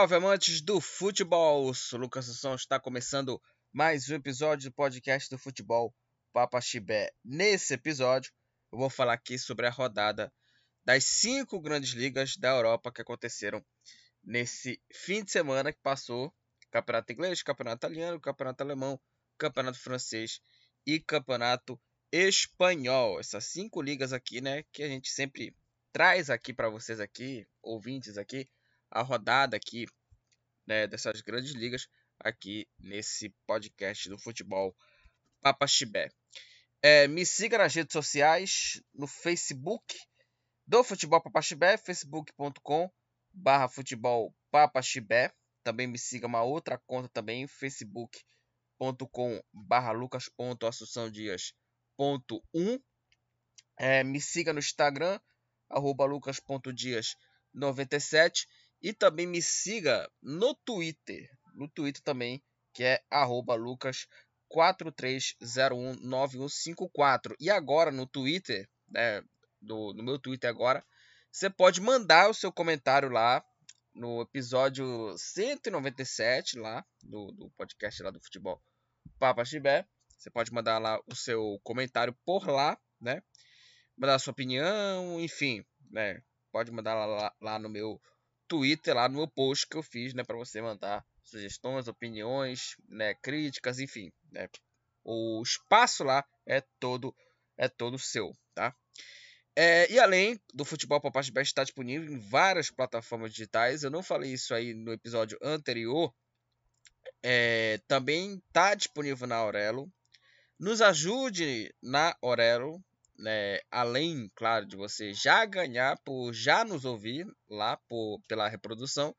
Salve amantes do futebol! Sou Lucas Assunção, está começando mais um episódio do podcast do futebol Papa Chibé. Nesse episódio, eu vou falar aqui sobre a rodada das cinco grandes ligas da Europa que aconteceram nesse fim de semana que passou. Campeonato inglês, campeonato italiano, campeonato alemão, campeonato francês e campeonato espanhol. Essas cinco ligas aqui, né, que a gente sempre traz aqui para vocês aqui, ouvintes aqui, a rodada aqui, né, dessas grandes ligas aqui nesse podcast do futebol Papa Chibé. É, me siga nas redes sociais, no Facebook do Futebol Papaxibé, facebook.com barra futebol papaxibé. Também me siga uma outra conta também, facebook.com barra lucas.assunçãodias.1. É, me siga no Instagram, arroba lucas.dias97. E também me siga no Twitter, no Twitter também, que é lucas 43019154. E agora no Twitter, né, do, no meu Twitter agora, você pode mandar o seu comentário lá no episódio 197 lá do, do podcast lá do futebol Papa Chibé. Você pode mandar lá o seu comentário por lá, né? Mandar a sua opinião, enfim, né? Pode mandar lá, lá, lá no meu Twitter, lá no meu post que eu fiz, né? Para você mandar sugestões, opiniões, né? Críticas, enfim, né? O espaço lá é todo é todo seu, tá? É, e além do Futebol Papache Best está disponível em várias plataformas digitais. Eu não falei isso aí no episódio anterior. É, também está disponível na Aurelo. Nos ajude na Aurelo. Né, além, claro, de você já ganhar por já nos ouvir lá por, pela reprodução,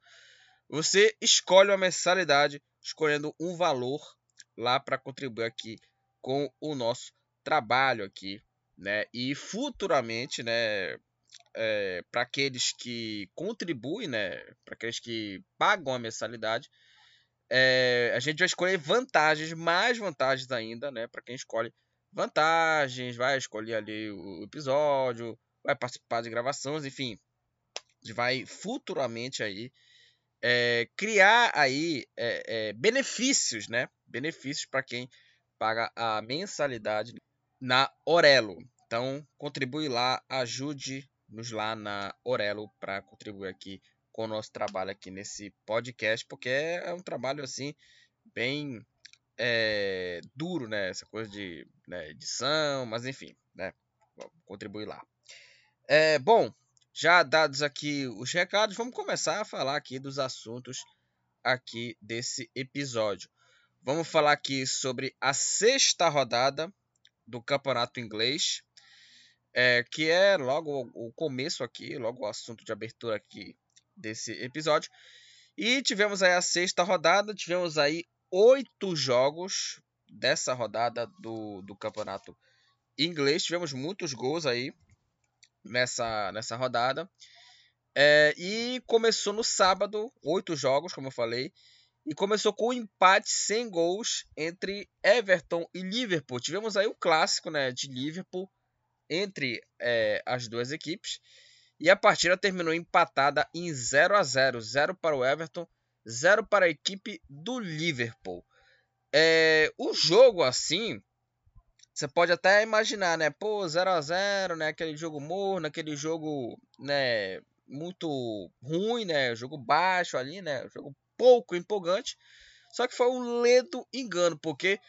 você escolhe uma mensalidade escolhendo um valor lá para contribuir aqui com o nosso trabalho aqui, né? E futuramente, né? É, para aqueles que contribuem, né? Para aqueles que pagam a mensalidade, é, a gente vai escolher vantagens, mais vantagens ainda, né? Para quem escolhe vantagens, vai escolher ali o episódio, vai participar de gravações, enfim, vai futuramente aí é, criar aí é, benefícios, né? Benefícios para quem paga a mensalidade na Orelo. Então, contribui lá, ajude-nos lá na Orelo para contribuir aqui com o nosso trabalho aqui nesse podcast, porque é um trabalho assim bem é, duro, né? Essa coisa de né, edição, mas enfim, né? Contribui lá. É, bom, já dados aqui os recados, vamos começar a falar aqui dos assuntos aqui desse episódio. Vamos falar aqui sobre a sexta rodada do campeonato inglês, é, que é logo o começo aqui, logo o assunto de abertura aqui desse episódio. E tivemos aí a sexta rodada, tivemos aí oito jogos dessa rodada do, do campeonato inglês. Tivemos muitos gols aí nessa, nessa rodada. É, e começou no sábado, oito jogos, como eu falei. E começou com um empate sem gols entre Everton e Liverpool. Tivemos aí o clássico né, de Liverpool entre é, as duas equipes. E a partida terminou empatada em 0 a 0 0 para o Everton, 0 para a equipe do Liverpool. É, o jogo assim, você pode até imaginar, né? Pô, 0 a 0 né? Aquele jogo morno, aquele jogo, né? Muito ruim, né? Jogo baixo ali, né? Jogo pouco empolgante. Só que foi um ledo engano, porque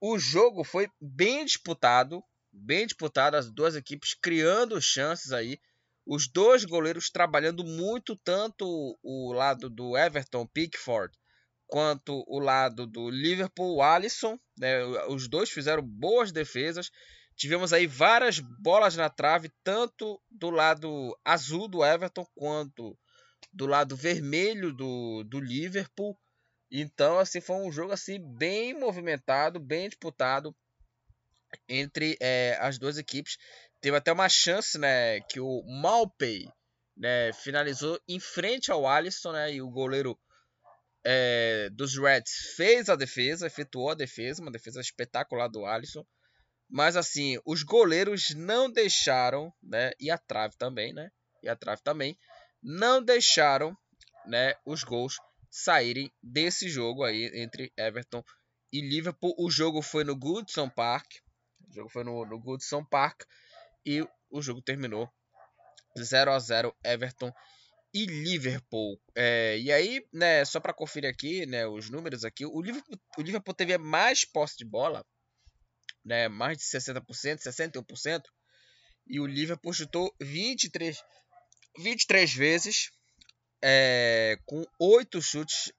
o jogo foi bem disputado, bem disputado, as duas equipes criando chances aí. Os dois goleiros trabalhando muito, tanto o lado do Everton, Pickford, quanto o lado do Liverpool, Alisson. Né? Os dois fizeram boas defesas. Tivemos aí várias bolas na trave, tanto do lado azul do Everton quanto do lado vermelho do, do Liverpool. Então, assim, foi um jogo assim bem movimentado, bem disputado entre é, as duas equipes. Teve até uma chance, né, que o Malpey, né, finalizou em frente ao Alisson, né, e o goleiro é, dos Reds fez a defesa, efetuou a defesa, uma defesa espetacular do Alisson. Mas assim, os goleiros não deixaram, né, e a trave também, né, e a trave também, não deixaram né, os gols saírem desse jogo aí entre Everton e Liverpool. O jogo foi no Goodson Park. O jogo foi no, no Goodson Park e o jogo terminou 0 a 0 Everton e Liverpool. É, e aí, né, só para conferir aqui, né, os números aqui, o Liverpool, o Liverpool teve mais posse de bola, né, mais de 60%, 61%, e o Liverpool chutou 23, 23 vezes, é, com 8 chutes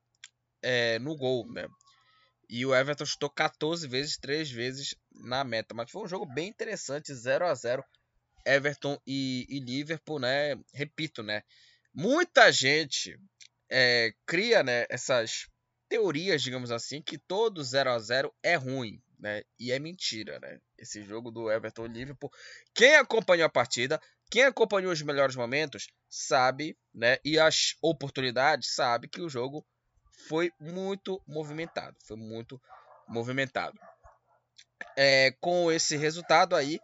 é, no gol, né? E o Everton chutou 14 vezes, 3 vezes na meta. Mas foi um jogo bem interessante, 0 a 0 Everton e, e Liverpool, né? Repito, né? Muita gente é, cria né, essas teorias, digamos assim, que todo 0 a 0 é ruim, né? E é mentira, né? Esse jogo do Everton e Liverpool. Quem acompanhou a partida, quem acompanhou os melhores momentos, sabe, né? E as oportunidades, sabe que o jogo foi muito movimentado. Foi muito movimentado. É, com esse resultado aí,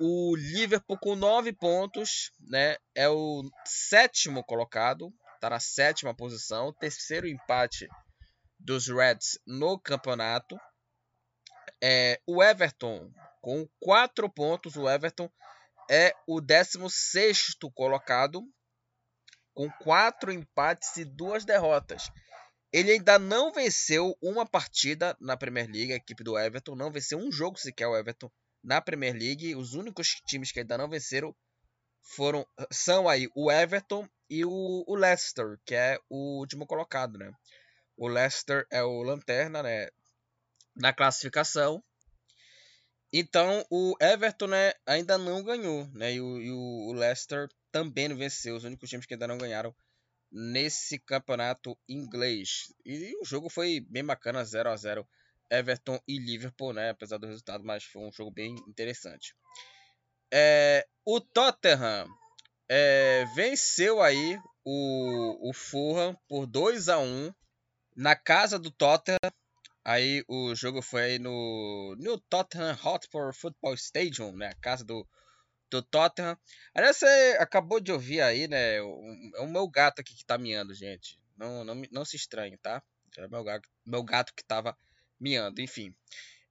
o Liverpool com 9 pontos, né, é o sétimo colocado, está na sétima posição, terceiro empate dos Reds no campeonato. É, o Everton com 4 pontos, o Everton é o 16 colocado com 4 empates e 2 derrotas. Ele ainda não venceu uma partida na Premier League, a equipe do Everton não venceu um jogo sequer o Everton na Premier League. Os únicos times que ainda não venceram foram são aí o Everton e o, o Leicester, que é o último colocado, né? O Leicester é o lanterna, né? Na classificação. Então o Everton né, ainda não ganhou, né? E o, e o Leicester também não venceu. Os únicos times que ainda não ganharam nesse campeonato inglês. E o jogo foi bem bacana, 0 a 0 Everton e Liverpool, né? Apesar do resultado, mas foi um jogo bem interessante. É, o Tottenham é, venceu aí o, o Fulham por 2 a 1 na casa do Tottenham. Aí o jogo foi no, no Tottenham Hotspur Football Stadium, né? A casa do, do Tottenham. Aliás, você acabou de ouvir aí, né? É o meu gato aqui que tá miando, gente. Não, não, não se estranhe, tá? É meu gato, meu gato que tava miando, enfim.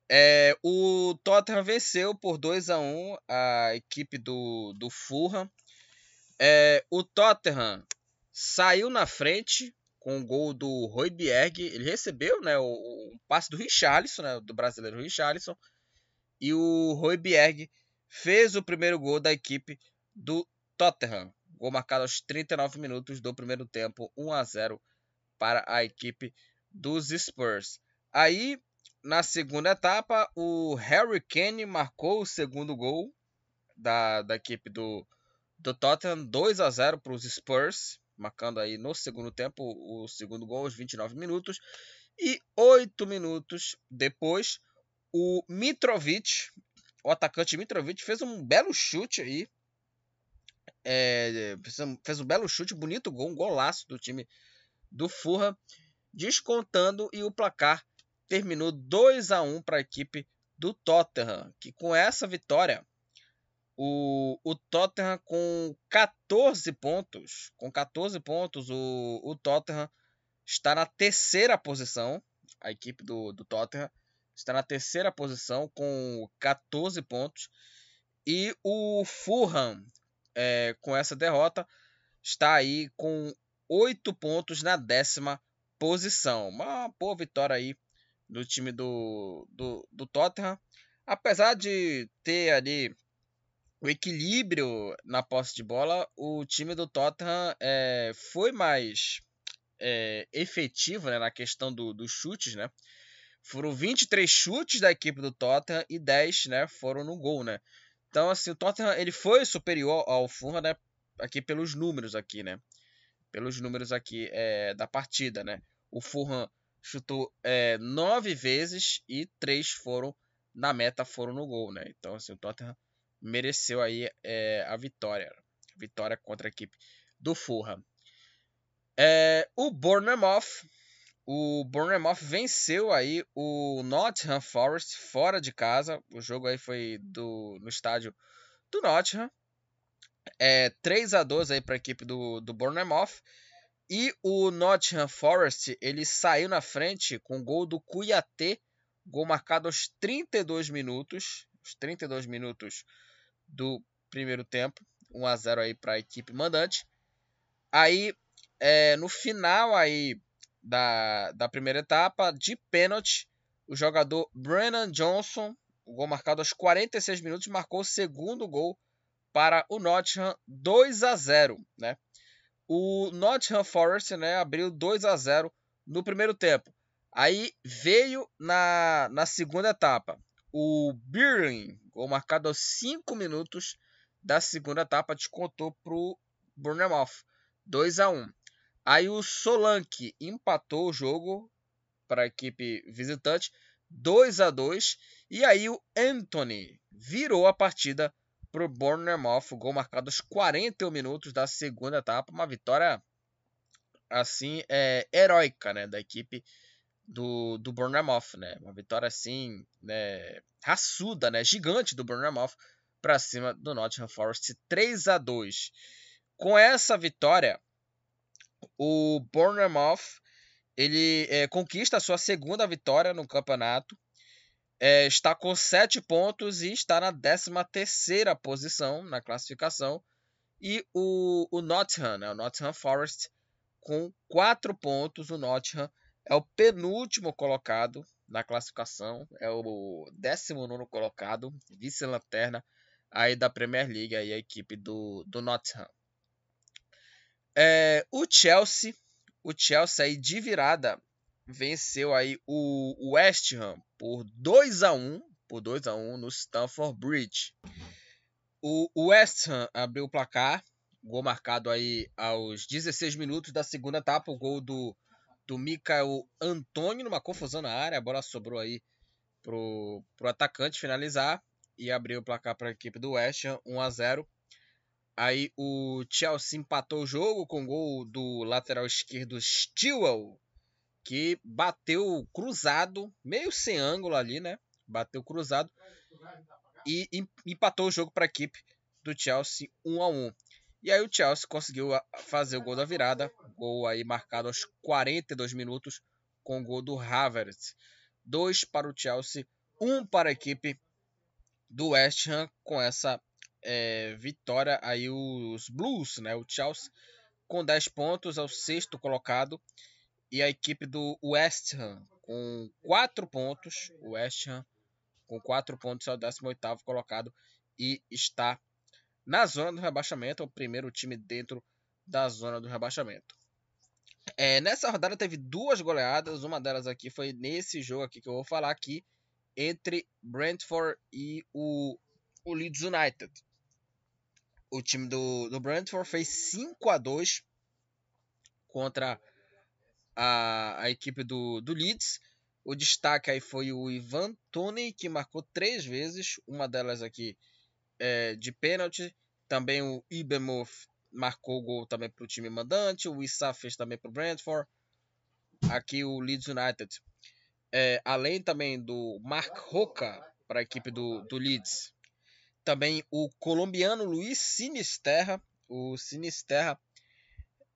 É, o Tottenham venceu por 2 a 1 a equipe do, do Fulham. É, o Tottenham saiu na frente com o gol do Royberg. Ele recebeu né, o, o passe do Richarlison, né, do brasileiro Richarlison. E o Royberg fez o primeiro gol da equipe do Tottenham. Gol marcado aos 39 minutos do primeiro tempo, 1 a 0 para a equipe dos Spurs. Aí, na segunda etapa, o Harry Kane marcou o segundo gol da, da equipe do, do Tottenham, 2 a 0 para os Spurs, marcando aí no segundo tempo o segundo gol aos 29 minutos. E 8 minutos depois, o Mitrovic, o atacante Mitrovic, fez um belo chute aí. É, fez, um, belo chute, bonito gol, um golaço do time do Furra, descontando e o placar terminou 2 a 1 para a equipe do Tottenham, que com essa vitória o, o Tottenham com 14 pontos, com 14 pontos, o, o Tottenham está na terceira posição, a equipe do, do Tottenham está na terceira posição com 14 pontos, e o Fulham, é, com essa derrota, está aí com 8 pontos na décima posição. Uma boa vitória aí do time do, do, do Tottenham. Apesar de ter ali o equilíbrio na posse de bola, o time do Tottenham é, foi mais é, efetivo né, na questão do, dos chutes, né? Foram 23 chutes da equipe do Tottenham e 10 né, foram no gol, né? Então, assim, o Tottenham ele foi superior ao Fulham, né? Aqui pelos números aqui, né? Pelos números aqui é, da partida, né? O Fulham chutou é, nove vezes e três foram na meta, foram no gol, né? Então, assim, o Tottenham mereceu aí é, a vitória. Vitória contra a equipe do Fulham. É, o Bournemouth, o Bournemouth venceu aí o Nottingham Forest fora de casa. O jogo aí foi do, no estádio do Nottingham. É, 3 a 2 aí para a equipe do, do Bournemouth. E o Nottingham Forest, ele saiu na frente com gol do Cuiatê, gol marcado aos 32 minutos, os 32 minutos do primeiro tempo, 1 a 0 aí para a equipe mandante. Aí, é, no final aí da, da primeira etapa, de pênalti, o jogador Brennan Johnson, o gol marcado aos 46 minutos, marcou o segundo gol para o Nottingham 2 a 0, né? o Nottingham Forest né, abriu 2 a 0 no primeiro tempo. Aí veio na, na segunda etapa o Birling, gol marcado aos 5 minutos da segunda etapa, descontou para o Bournemouth 2 a 1 Aí o Solanke empatou o jogo para a equipe visitante 2 a 2 E aí o Anthony virou a partida para o Bournemouth, gol marcado aos 41 minutos da segunda etapa, uma vitória assim é, heróica, né, da equipe do, do Bournemouth, né, uma vitória assim, né, raçuda, né, gigante do Bournemouth para cima do Nottingham Forest, 3 a 2. Com essa vitória, o Bournemouth ele é, conquista a sua segunda vitória no campeonato é, está com 7 pontos e está na 13 posição na classificação. E o, o Nottingham, né, o Nottingham Forest, com 4 pontos. O Nottingham é o penúltimo colocado na classificação, é o 19 colocado, vice-lanterna aí da Premier League, aí a equipe do, do Nottingham. É, o Chelsea, o Chelsea aí de virada venceu aí o West Ham por 2 a 1 por 2 a 1 no Stamford Bridge. O West Ham abriu o placar, gol marcado aí aos 16 minutos da segunda etapa, o gol do do Michael Antônio numa confusão na área, a bola sobrou aí pro, pro atacante finalizar e abriu o placar para a equipe do West Ham 1 a 0. Aí o Chelsea empatou o jogo com gol do lateral esquerdo Stewell que bateu cruzado, meio sem ângulo ali, né? Bateu cruzado e empatou o jogo para a equipe do Chelsea 1 a 1. E aí o Chelsea conseguiu fazer o gol da virada, gol aí marcado aos 42 minutos com o gol do Havertz. 2 para o Chelsea, 1 um para a equipe do West Ham com essa é, vitória aí os Blues, né? O Chelsea com 10 pontos é o sexto colocado e a equipe do West Ham com 4 pontos. O West Ham com 4 pontos é o 18º colocado e está na zona do rebaixamento, é o primeiro time dentro da zona do rebaixamento. É, nessa rodada teve duas goleadas, uma delas aqui foi nesse jogo aqui que eu vou falar aqui, entre Brentford e o, o Leeds United. O time do, do Brentford fez 5 a 2 contra a, a equipe do, do Leeds. O destaque aí foi o Ivan Tony, que marcou três vezes, uma delas aqui é, de pênalti. Também o Ibemoth marcou gol também para o time mandante. O Issa fez também para o Brentford. Aqui o Leeds United. É, além também do Mark Roca para a equipe do, do Leeds. Também o colombiano Luiz Sinisterra. O Sinisterra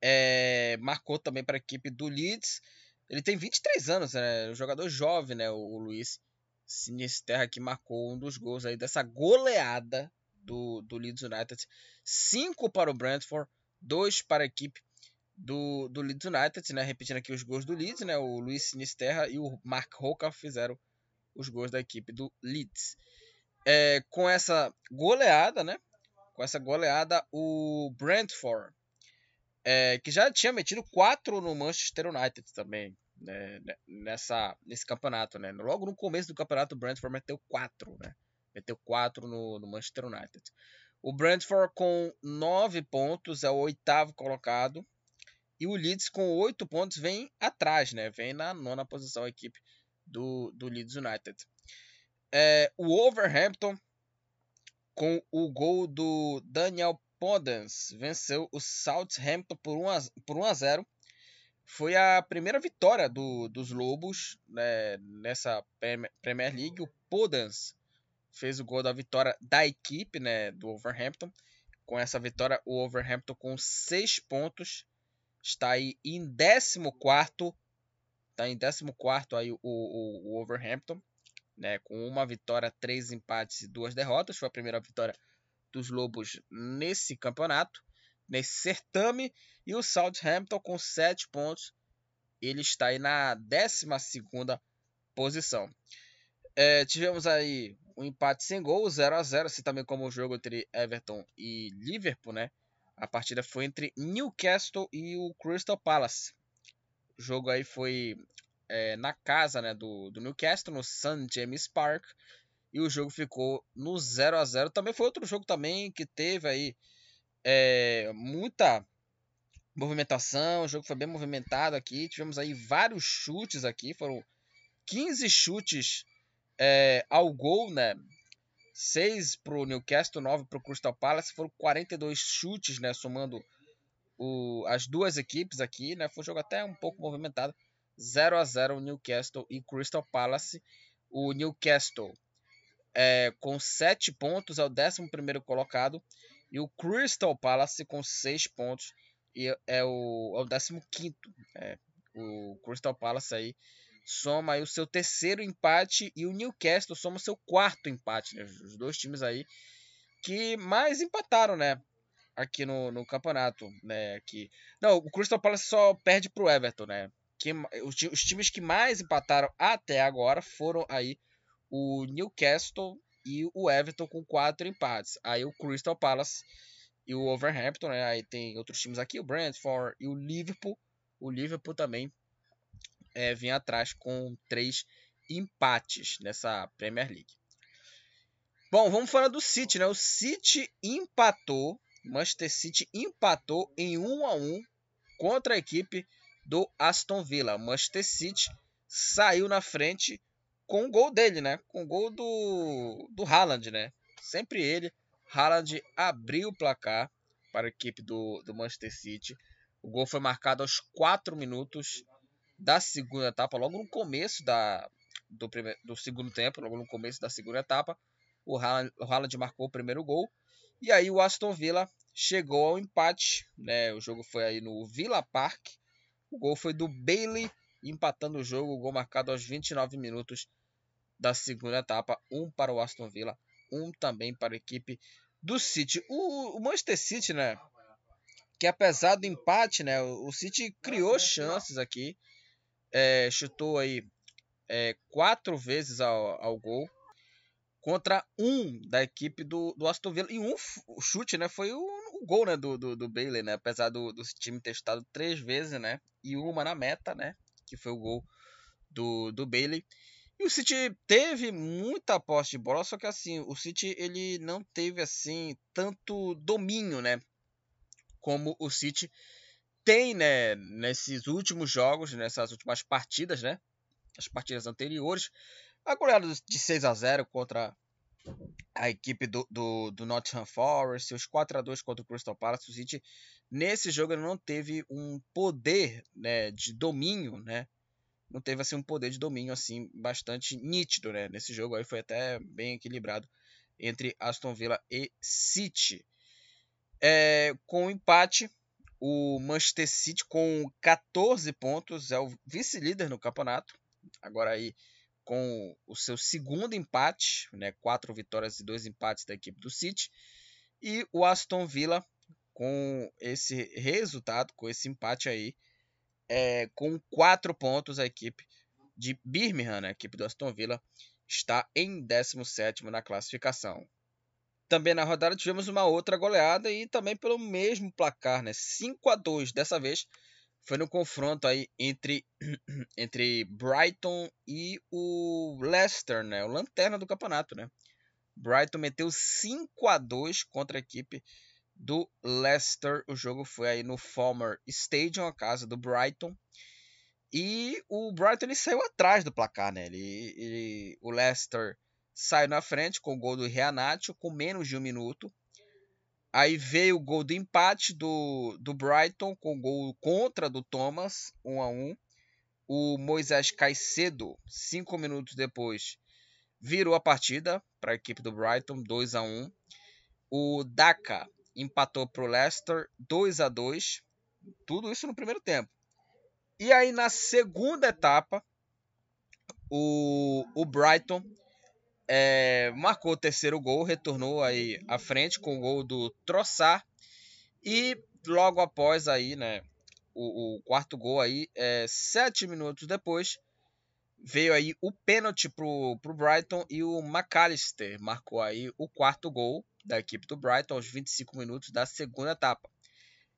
é, marcou também para a equipe do Leeds. Ele tem 23 anos, né? Um jogador jovem, né? O, o Luiz Sinisterra que marcou um dos gols aí dessa goleada do, do Leeds United. 5 para o Brentford, 2 para a equipe do, do Leeds United, né? Repetindo aqui os gols do Leeds, né? O Luiz Sinisterra e o Mark Roca fizeram os gols da equipe do Leeds. É, com essa goleada, né? Com essa goleada, o Brentford é, que já tinha metido quatro no Manchester United também, né, nessa, nesse campeonato, né? Logo no começo do campeonato, o Brentford meteu quatro, né? Meteu quatro no, no Manchester United. O Brentford com nove pontos é o oitavo colocado. E o Leeds com oito pontos vem atrás, né? Vem na nona posição a equipe do, do Leeds United. É, o Wolverhampton com o gol do Daniel Podence venceu o Southampton por 1 a, por 1 a 0. Foi a primeira vitória do, dos Lobos né, nessa Premier League. O Podence fez o gol da vitória da equipe né, do Wolverhampton. Com essa vitória, o Wolverhampton com 6 pontos está aí em 14 Está em 14 aí o, o, o Overhampton, né, com uma vitória, três empates e duas derrotas. Foi a primeira vitória dos Lobos nesse campeonato, nesse certame. E o Southampton com sete pontos, ele está aí na 12 posição. É, tivemos aí um empate sem gol, 0 a 0 assim também como o jogo entre Everton e Liverpool, né? A partida foi entre Newcastle e o Crystal Palace. O jogo aí foi é, na casa né, do, do Newcastle, no St. James Park. E o jogo ficou no 0 a 0 Também foi outro jogo também que teve aí é, muita movimentação. O jogo foi bem movimentado aqui. Tivemos aí vários chutes aqui. Foram 15 chutes é, ao gol, né? 6 para o Newcastle, 9 para o Crystal Palace. Foram 42 chutes, né? Somando o, as duas equipes aqui, né? Foi um jogo até um pouco movimentado. 0 a 0 Newcastle e Crystal Palace. O Newcastle é, com 7 pontos é o 11 colocado. E o Crystal Palace com 6 pontos e é o, é o 15. É, o Crystal Palace aí soma aí o seu terceiro empate e o Newcastle soma o seu quarto empate. Né? Os dois times aí que mais empataram, né? Aqui no, no campeonato, né? Aqui. Não, o Crystal Palace só perde pro Everton, né? Que, os, os times que mais empataram até agora foram aí o Newcastle e o Everton com quatro empates. Aí o Crystal Palace e o Overhampton, né? Aí tem outros times aqui, o Brentford e o Liverpool. O Liverpool também é, atrás com três empates nessa Premier League. Bom, vamos falar do City, né? O City empatou, Manchester City empatou em 1 a 1 contra a equipe do Aston Villa. Manchester City saiu na frente com o gol dele, né? Com o gol do, do Haaland, né? Sempre ele. Haaland abriu o placar para a equipe do, do Manchester City. O gol foi marcado aos 4 minutos da segunda etapa, logo no começo da, do, primeiro, do segundo tempo, logo no começo da segunda etapa. O Haaland, o Haaland marcou o primeiro gol. E aí o Aston Villa chegou ao empate. Né? O jogo foi aí no Villa Park. O gol foi do Bailey, empatando o jogo. O gol marcado aos 29 minutos da segunda etapa. Um para o Aston Villa, um também para a equipe do City. O, o Manchester City, né? Que apesar do empate, né? O City criou chances aqui é, chutou aí é, quatro vezes ao, ao gol contra um da equipe do, do Aston Villa. E um chute, né? Foi o, o gol né, do, do, do, Bailey, né? Apesar do, do time ter estado três vezes, né? E uma na meta, né? Que foi o gol do, do Bailey. E o City teve muita posse de bola, só que assim, o City ele não teve assim tanto domínio, né? Como o City tem, né, nesses últimos jogos, nessas últimas partidas, né, as partidas anteriores, a goleada de 6 a 0 contra a equipe do, do, do Nottingham Forest, os 4 a 2 contra o Crystal Palace, o City nesse jogo ele não teve um poder, né, de domínio, né, não teve assim um poder de domínio assim bastante nítido, né, nesse jogo aí foi até bem equilibrado entre Aston Villa e City. É, com o um empate, o Manchester City com 14 pontos é o vice-líder no campeonato. Agora aí com o seu segundo empate, né, quatro vitórias e dois empates da equipe do City. E o Aston Villa com esse resultado, com esse empate aí, é, com quatro pontos a equipe de Birmingham, né, a equipe do Aston Villa, está em 17 na classificação. Também na rodada tivemos uma outra goleada e também pelo mesmo placar, né? 5 a 2 dessa vez foi no confronto aí entre, entre Brighton e o Leicester, né? O lanterna do campeonato, né? Brighton meteu 5 a 2 contra a equipe do Leicester. O jogo foi aí no Falmer Stadium, a casa do Brighton. E o Brighton ele saiu atrás do placar, né? Ele, ele, o Leicester saiu na frente com o gol do Reanato com menos de um minuto. Aí veio o gol do empate do, do Brighton com o gol contra do Thomas, 1 um a 1 um. O Moisés Caicedo, cinco minutos depois, virou a partida para a equipe do Brighton, 2 a 1 O Daka empatou para o Leicester, 2 a 2 Tudo isso no primeiro tempo. E aí na segunda etapa, o, o Brighton é, marcou o terceiro gol, retornou aí à frente com o gol do Troçar. E logo após aí, né, o, o quarto gol aí, é, sete minutos depois, veio aí o pênalti pro, pro Brighton e o McAllister marcou aí o quarto gol da equipe do Brighton aos 25 minutos da segunda etapa.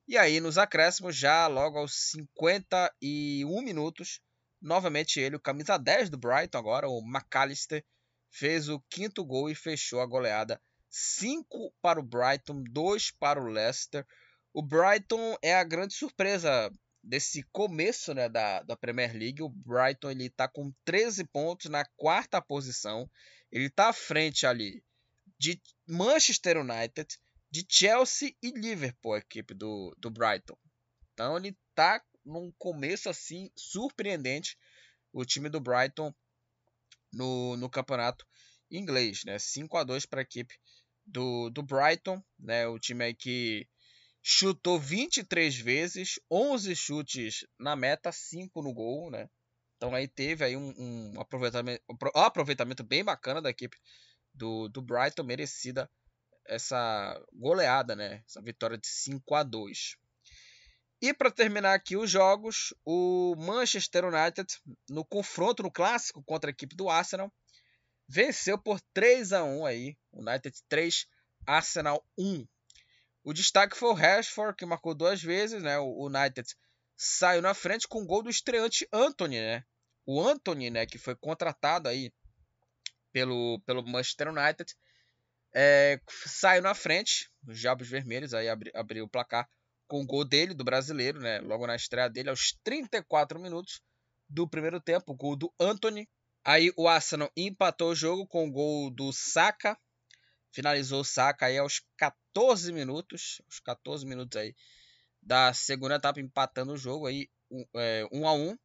E aí nos acréscimos, já logo aos 51 minutos, novamente ele, o camisa 10 do Brighton agora, o McAllister, fez o quinto gol e fechou a goleada 5 para o Brighton, 2 para o Leicester. O Brighton é a grande surpresa desse começo né, da, da Premier League. O Brighton ele está com 13 pontos na quarta posição. Ele está à frente ali de Manchester United, de Chelsea e Liverpool, a equipe do, do Brighton. Então ele está num começo assim surpreendente o time do Brighton no, no campeonato inglês, né? 5 a 2 para a equipe do, do Brighton, né? O time aí que chutou 23 vezes, 11 chutes na meta, 5 no gol, né? Então aí teve aí um, um aproveitamento, um aproveitamento bem bacana da equipe do, do Brighton, merecida essa goleada, né? Essa vitória de 5 a 2. E para terminar aqui os jogos, o Manchester United, no confronto no clássico contra a equipe do Arsenal, venceu por 3 a 1 aí, United 3, Arsenal 1. O destaque foi o Rashford, que marcou duas vezes, né? O United saiu na frente com o gol do estreante Anthony, né? O Anthony, né, que foi contratado aí pelo, pelo Manchester United, é, saiu na frente, os Diabos Vermelhos, aí abri, abriu o placar com o gol dele, do brasileiro, né? Logo na estreia dele, aos 34 minutos do primeiro tempo, o gol do Anthony. Aí o Arsenal empatou o jogo com o gol do Saka, finalizou o Saka aí aos 14 minutos, os 14 minutos aí da segunda etapa empatando o jogo aí um, é, um a um.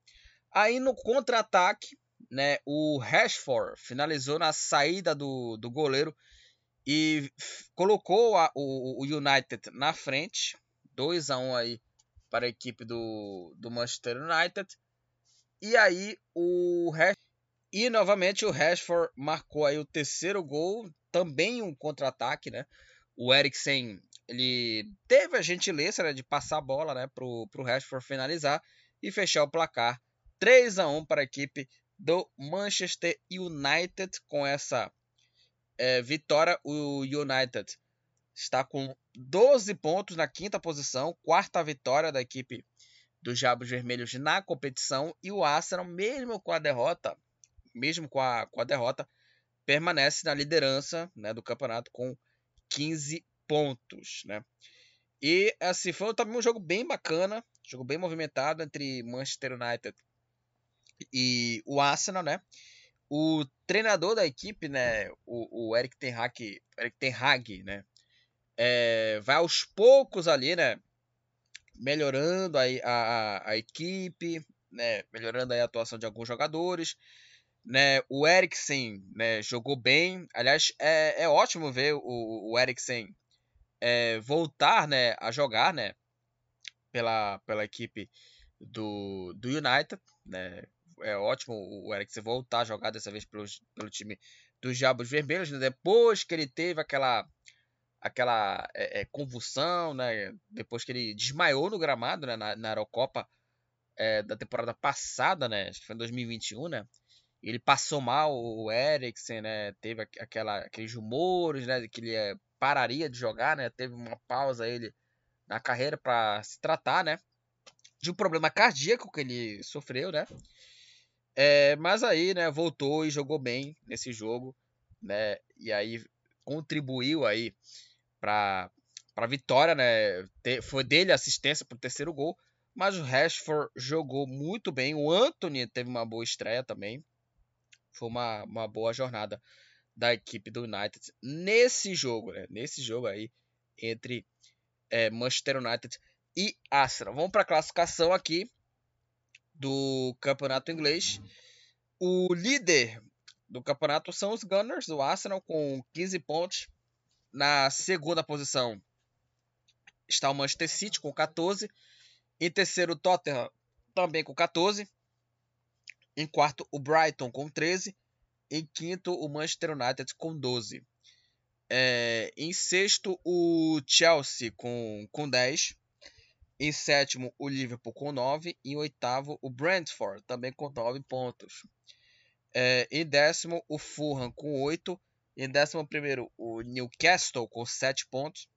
Aí no contra-ataque, né, o Rashford finalizou na saída do, do goleiro e colocou a, o, o United na frente, 2 a 1 aí para a equipe do, do Manchester United. E aí o Rashford, e novamente o Rashford marcou aí o terceiro gol também um contra-ataque, né? O Eriksen, ele teve a gentileza né, de passar a bola né, para o Rashford finalizar e fechar o placar 3 a 1 para a equipe do Manchester United. Com essa é, vitória, o United está com 12 pontos na quinta posição, quarta vitória da equipe dos Jabos Vermelhos na competição e o Arsenal, mesmo com a derrota, mesmo com a, com a derrota, permanece na liderança né, do campeonato com 15 pontos. Né? E assim, foi também um jogo bem bacana, jogo bem movimentado entre Manchester United e o Arsenal, né? O treinador da equipe, né, o, o Eric Ten Hag, Eric Ten Hag, né, é, vai aos poucos ali, né, melhorando a, a, a equipe, né, melhorando a atuação de alguns jogadores, né, o Eriksen né, jogou bem. Aliás, é, é ótimo ver o, o Eriksen é, voltar né, a jogar né, pela, pela equipe do, do United. Né. É ótimo o Eriksen voltar a jogar dessa vez pelo, pelo time dos Diabos Vermelhos. Né, depois que ele teve aquela aquela é, é, convulsão, né, depois que ele desmaiou no gramado né, na, na Eurocopa é, da temporada passada, né, acho que foi em 2021, né, ele passou mal, o Eriksen, né? Teve aquela, aqueles rumores, né? Que ele é, pararia de jogar, né? Teve uma pausa ele na carreira para se tratar, né? De um problema cardíaco que ele sofreu, né? É, mas aí, né? Voltou e jogou bem nesse jogo, né? E aí contribuiu aí para para vitória, né? Foi dele a assistência para o terceiro gol, mas o Rashford jogou muito bem. O Anthony teve uma boa estreia também, foi uma, uma boa jornada da equipe do United nesse jogo, né? Nesse jogo aí entre é, Manchester United e Arsenal. Vamos para a classificação aqui do campeonato inglês. O líder do campeonato são os Gunners, do Arsenal, com 15 pontos. Na segunda posição está o Manchester City, com 14. Em terceiro, o Tottenham também com 14. Em quarto, o Brighton com 13. Em quinto, o Manchester United com 12. É, em sexto, o Chelsea com, com 10. Em sétimo, o Liverpool com 9. E em oitavo, o Brentford, também com 9 pontos. É, em décimo, o Fulham com 8. Em décimo primeiro, o Newcastle com 7 pontos.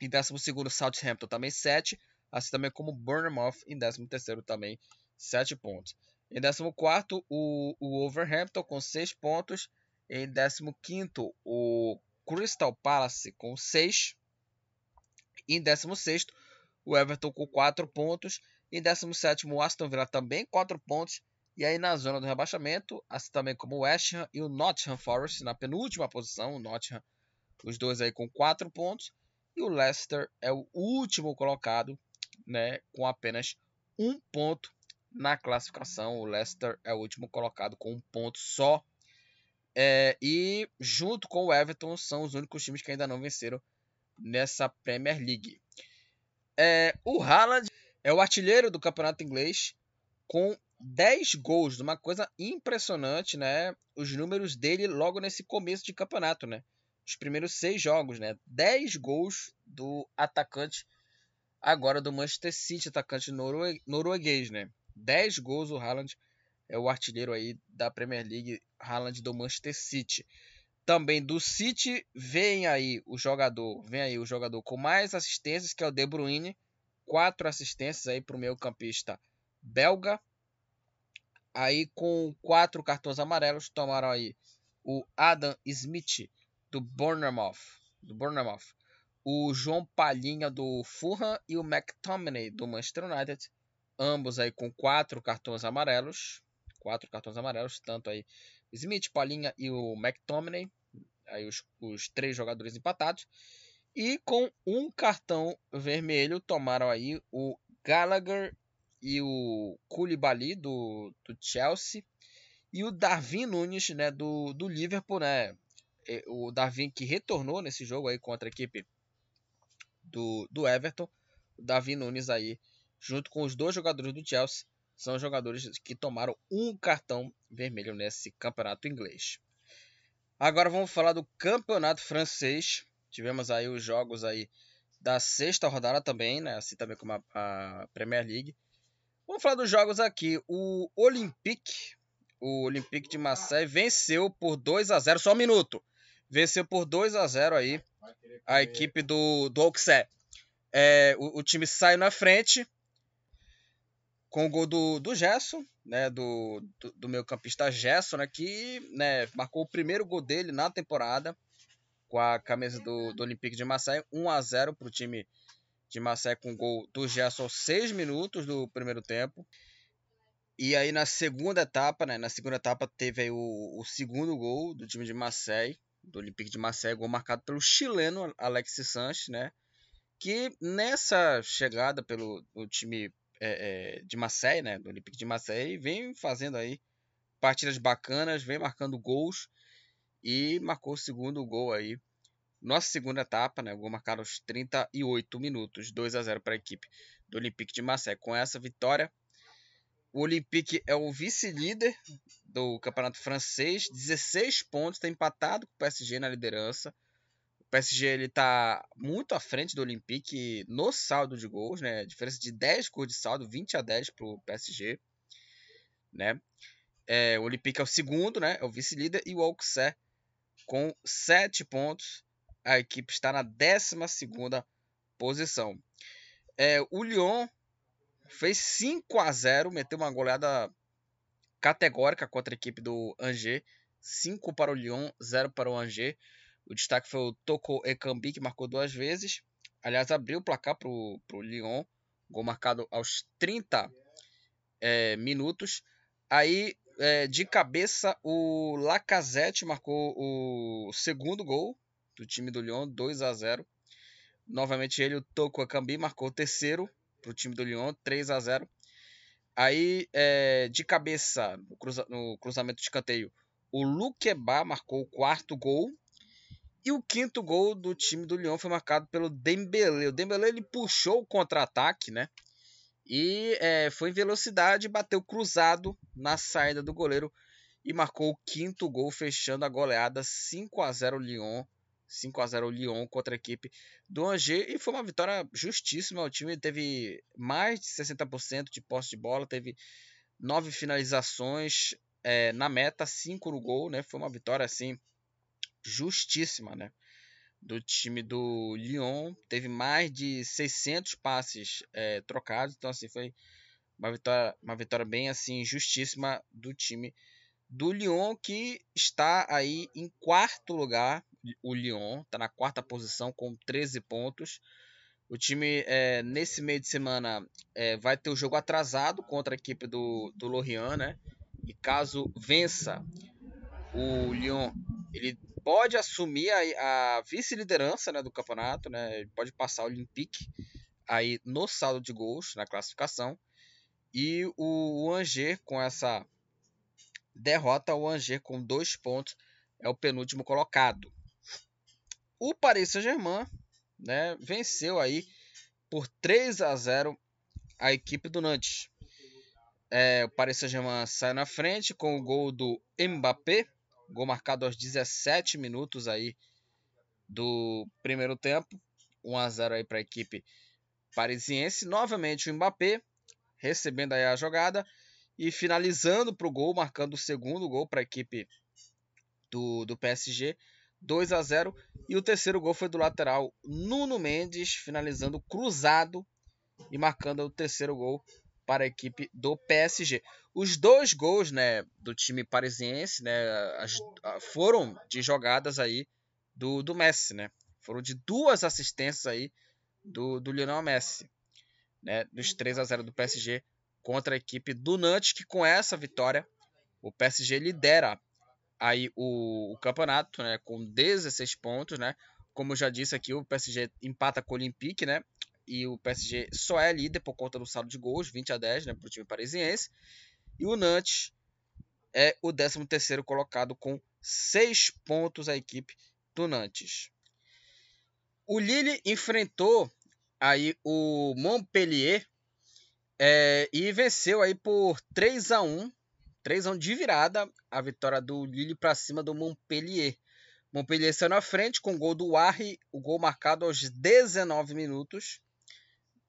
Em décimo segundo, o Southampton também 7. Assim também como Bournemouth em décimo terceiro também 7 pontos. Em décimo quarto, o, o Overhampton com 6 pontos. Em décimo quinto, o Crystal Palace com 6. Em décimo sexto, o Everton com 4 pontos. Em 17 o Aston Villa também 4 pontos. E aí na zona do rebaixamento, assim também como o West Ham e o Nottingham Forest na penúltima posição. O Nottingham, os dois aí com 4 pontos. E o Leicester é o último colocado, né, com apenas um ponto na classificação. O Leicester é o último colocado com um ponto só. É, e junto com o Everton são os únicos times que ainda não venceram nessa Premier League. É, o Haaland é o artilheiro do campeonato inglês com 10 gols, uma coisa impressionante, né? Os números dele logo nesse começo de campeonato, né? Os primeiros seis jogos, né? 10 gols do atacante agora do Manchester City, atacante norue norueguês, né? 10 gols o Haaland é o artilheiro aí da Premier League, Haaland do Manchester City. Também do City vem aí o jogador, vem aí o jogador com mais assistências, que é o De Bruyne, quatro assistências aí para o meio campista belga. Aí com quatro cartões amarelos tomaram aí o Adam Smith do Bournemouth, do Bournemouth, o João Palhinha do Fulham e o McTominay do Manchester United, ambos aí com quatro cartões amarelos, quatro cartões amarelos, tanto aí Smith, Palhinha e o McTominay aí os, os três jogadores empatados. E com um cartão vermelho tomaram aí o Gallagher e o Koulibaly do, do Chelsea e o Darwin Nunes né, do, do Liverpool, né? O Darwin que retornou nesse jogo aí contra a equipe do, do Everton. O Darwin Nunes aí, junto com os dois jogadores do Chelsea, são jogadores que tomaram um cartão vermelho nesse campeonato inglês. Agora vamos falar do campeonato francês. Tivemos aí os jogos aí da sexta rodada também, né? Assim também como a, a Premier League. Vamos falar dos jogos aqui. O Olympique, o Olympique de Marseille venceu por 2 a 0, só um minuto. Venceu por 2 a 0 aí a equipe do do Auxerre. É, o, o time saiu na frente com o gol do, do Gerson, né, do, do, do meu campista Gerson, né, que né, marcou o primeiro gol dele na temporada com a camisa do, do Olympique de Marseille, 1 a 0 para o time de Marseille com gol do Gerson aos 6 minutos do primeiro tempo. E aí na segunda etapa, né, na segunda etapa teve o, o segundo gol do time de Marseille, do Olympique de Marseille, gol marcado pelo chileno Alexis Sanches, né, que nessa chegada pelo time é, é, de Marseille, né, do Olympique de Marseille, vem fazendo aí partidas bacanas, vem marcando gols e marcou o segundo gol aí. Nossa segunda etapa, né, o gol marcado aos 38 minutos, 2 a 0 para a equipe do Olympique de Marseille. Com essa vitória, o Olympique é o vice-líder do campeonato francês, 16 pontos, está empatado com o PSG na liderança. O PSG ele tá muito à frente do Olympique no saldo de gols, né? Diferença de 10 gols de saldo, 20 a 10 para o PSG, né? É, o Olympique é o segundo, né? É o vice-líder e o Auxerre com 7 pontos. A equipe está na 12 posição. É, o Lyon fez 5 a 0, meteu uma goleada categórica contra a equipe do Angers. 5 para o Lyon, 0 para o Angers. O destaque foi o Toko Ekambi, que marcou duas vezes. Aliás, abriu o placar para o Lyon. Gol marcado aos 30 é, minutos. Aí, é, de cabeça, o Lacazette marcou o segundo gol do time do Lyon, 2 a 0. Novamente ele, o Toko Ekambi, marcou o terceiro para o time do Lyon, 3 a 0. Aí, é, de cabeça, no, cruza no cruzamento de escanteio, o Luqueba marcou o quarto gol e o quinto gol do time do Lyon foi marcado pelo Dembélé. O Dembélé ele puxou o contra-ataque, né? E é, foi em velocidade, bateu cruzado na saída do goleiro e marcou o quinto gol, fechando a goleada 5 a 0 Lyon. 5 a 0 Lyon contra a equipe do Angers e foi uma vitória justíssima. O time teve mais de 60% de posse de bola, teve nove finalizações é, na meta, cinco no gol, né? Foi uma vitória assim justíssima, né? Do time do Lyon teve mais de 600 passes é, trocados, então assim foi uma vitória, uma vitória bem assim justíssima do time do Lyon que está aí em quarto lugar. O Lyon está na quarta posição com 13 pontos. O time é, nesse meio de semana é, vai ter o jogo atrasado contra a equipe do, do Lorient, né? E caso vença o Lyon, ele pode assumir a, a vice-liderança né, do campeonato, né? Ele pode passar o Olympique aí no saldo de gols na classificação. E o, o Angers com essa derrota, o Angers com dois pontos é o penúltimo colocado. O Paris Saint-Germain né, venceu aí por 3 a 0 a equipe do Nantes. É, o Paris Saint-Germain sai na frente com o gol do Mbappé, gol marcado aos 17 minutos aí do primeiro tempo, 1 a 0 aí para a equipe parisiense. Novamente o Mbappé recebendo aí a jogada e finalizando para o gol, marcando o segundo gol para a equipe do, do PSG. 2 a 0 e o terceiro gol foi do lateral Nuno Mendes, finalizando cruzado e marcando o terceiro gol para a equipe do PSG. Os dois gols, né, do time parisiense, né, foram de jogadas aí do, do Messi, né? Foram de duas assistências aí do, do Lionel Messi, né, dos 3 a 0 do PSG contra a equipe do Nantes, que com essa vitória o PSG lidera aí o, o, campeonato, né, com 16 pontos, né? Como eu já disse aqui, o PSG empata com o Olympique, né? E o PSG só é líder por conta do saldo de gols, 20 a 10, né, para o time parisiense. E o Nantes é o 13º colocado com 6 pontos a equipe do Nantes. O Lille enfrentou aí o Montpellier é, e venceu aí por 3 a 1 3 a 1 de virada, a vitória do Lille para cima do Montpellier. Montpellier saiu na frente com o gol do Arri, o gol marcado aos 19 minutos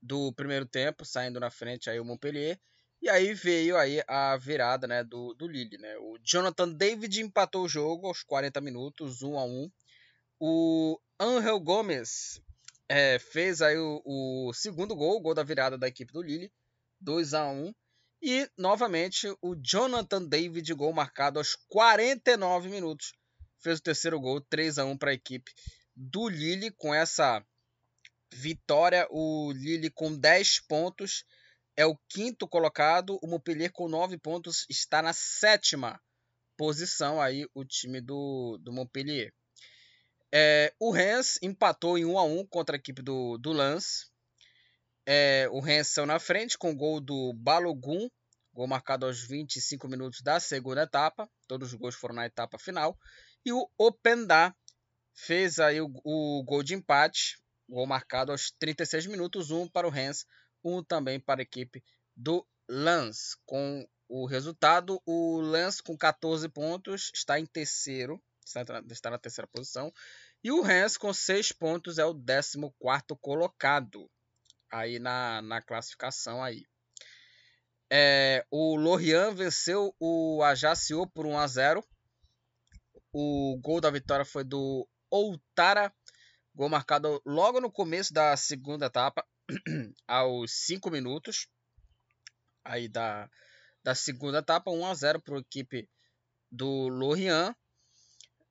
do primeiro tempo, saindo na frente aí o Montpellier. E aí veio aí a virada né, do, do Lille. Né? O Jonathan David empatou o jogo aos 40 minutos, 1 a 1 O Angel Gomes é, fez aí o, o, segundo gol, o gol da virada da equipe do Lille, 2 a 1 e, novamente, o Jonathan David, gol marcado aos 49 minutos. Fez o terceiro gol, 3 a 1 para a equipe do Lille. Com essa vitória, o Lille com 10 pontos é o quinto colocado. O Montpellier com 9 pontos está na sétima posição aí o time do, do Montpellier. É, o Rennes empatou em 1 a 1 contra a equipe do, do Lens. É, o Rennes saiu na frente com o gol do Balogun, gol marcado aos 25 minutos da segunda etapa. Todos os gols foram na etapa final. E o Openda fez aí o, o gol de empate, gol marcado aos 36 minutos, um para o Rennes, um também para a equipe do Lens. Com o resultado, o Lens com 14 pontos está em terceiro, está na terceira posição. E o Rennes com 6 pontos é o 14 colocado aí na, na classificação aí. É, o Lorient venceu o Ajaccio por 1 a 0. O gol da vitória foi do Outara, gol marcado logo no começo da segunda etapa, aos 5 minutos aí da, da segunda etapa, 1 a 0 para a equipe do Lorient.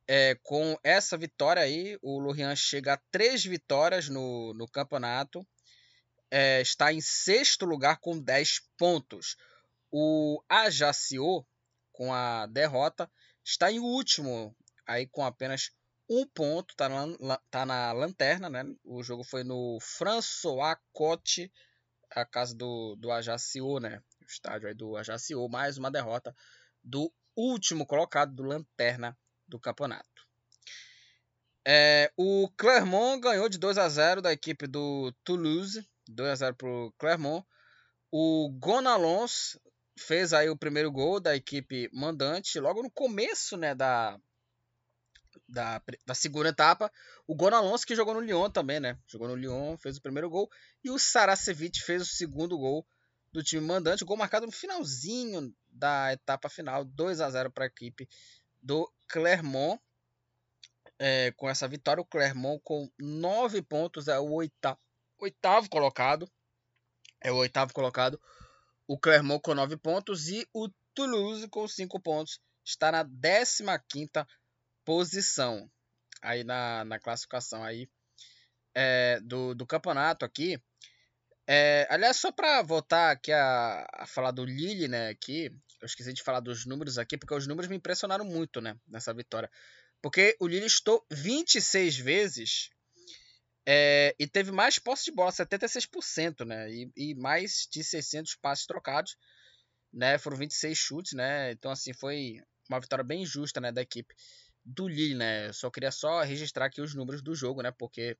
É, com essa vitória aí, o Lorient chega a três vitórias no, no campeonato é, está em sexto lugar com 10 pontos. O Ajaccio, com a derrota, está em último, aí com apenas um ponto, está na, tá na lanterna, né? O jogo foi no François Cote, a casa do, do Ajaccio, né? O estádio aí do Ajaccio, mais uma derrota do último colocado do lanterna do campeonato. É, o Clermont ganhou de 2 a 0 da equipe do Toulouse. 2 a 0 para o Clermont. O Gonalons fez aí o primeiro gol da equipe mandante logo no começo, né, da, da, da segunda etapa. O Gonalons que jogou no Lyon também, né? Jogou no Lyon, fez o primeiro gol e o Saracevic fez o segundo gol do time mandante, gol marcado no finalzinho da etapa final, 2 a 0 para a equipe do Clermont. É, com essa vitória, o Clermont com 9 pontos é o oitavo, oitavo colocado. É o oitavo colocado. O Clermont com 9 pontos e o Toulouse com 5 pontos está na 15 posição aí na, na classificação aí é, do, do campeonato aqui. É, aliás, só para voltar aqui a, a, falar do Lille, né, aqui, eu esqueci de falar dos números aqui, porque os números me impressionaram muito, né, nessa vitória. Porque o Lille estou 26 vezes é, e teve mais posse de bola, 76%, né, e, e mais de 600 passes trocados, né, foram 26 chutes, né, então assim, foi uma vitória bem justa, né, da equipe do Lille, né, eu só queria só registrar aqui os números do jogo, né, porque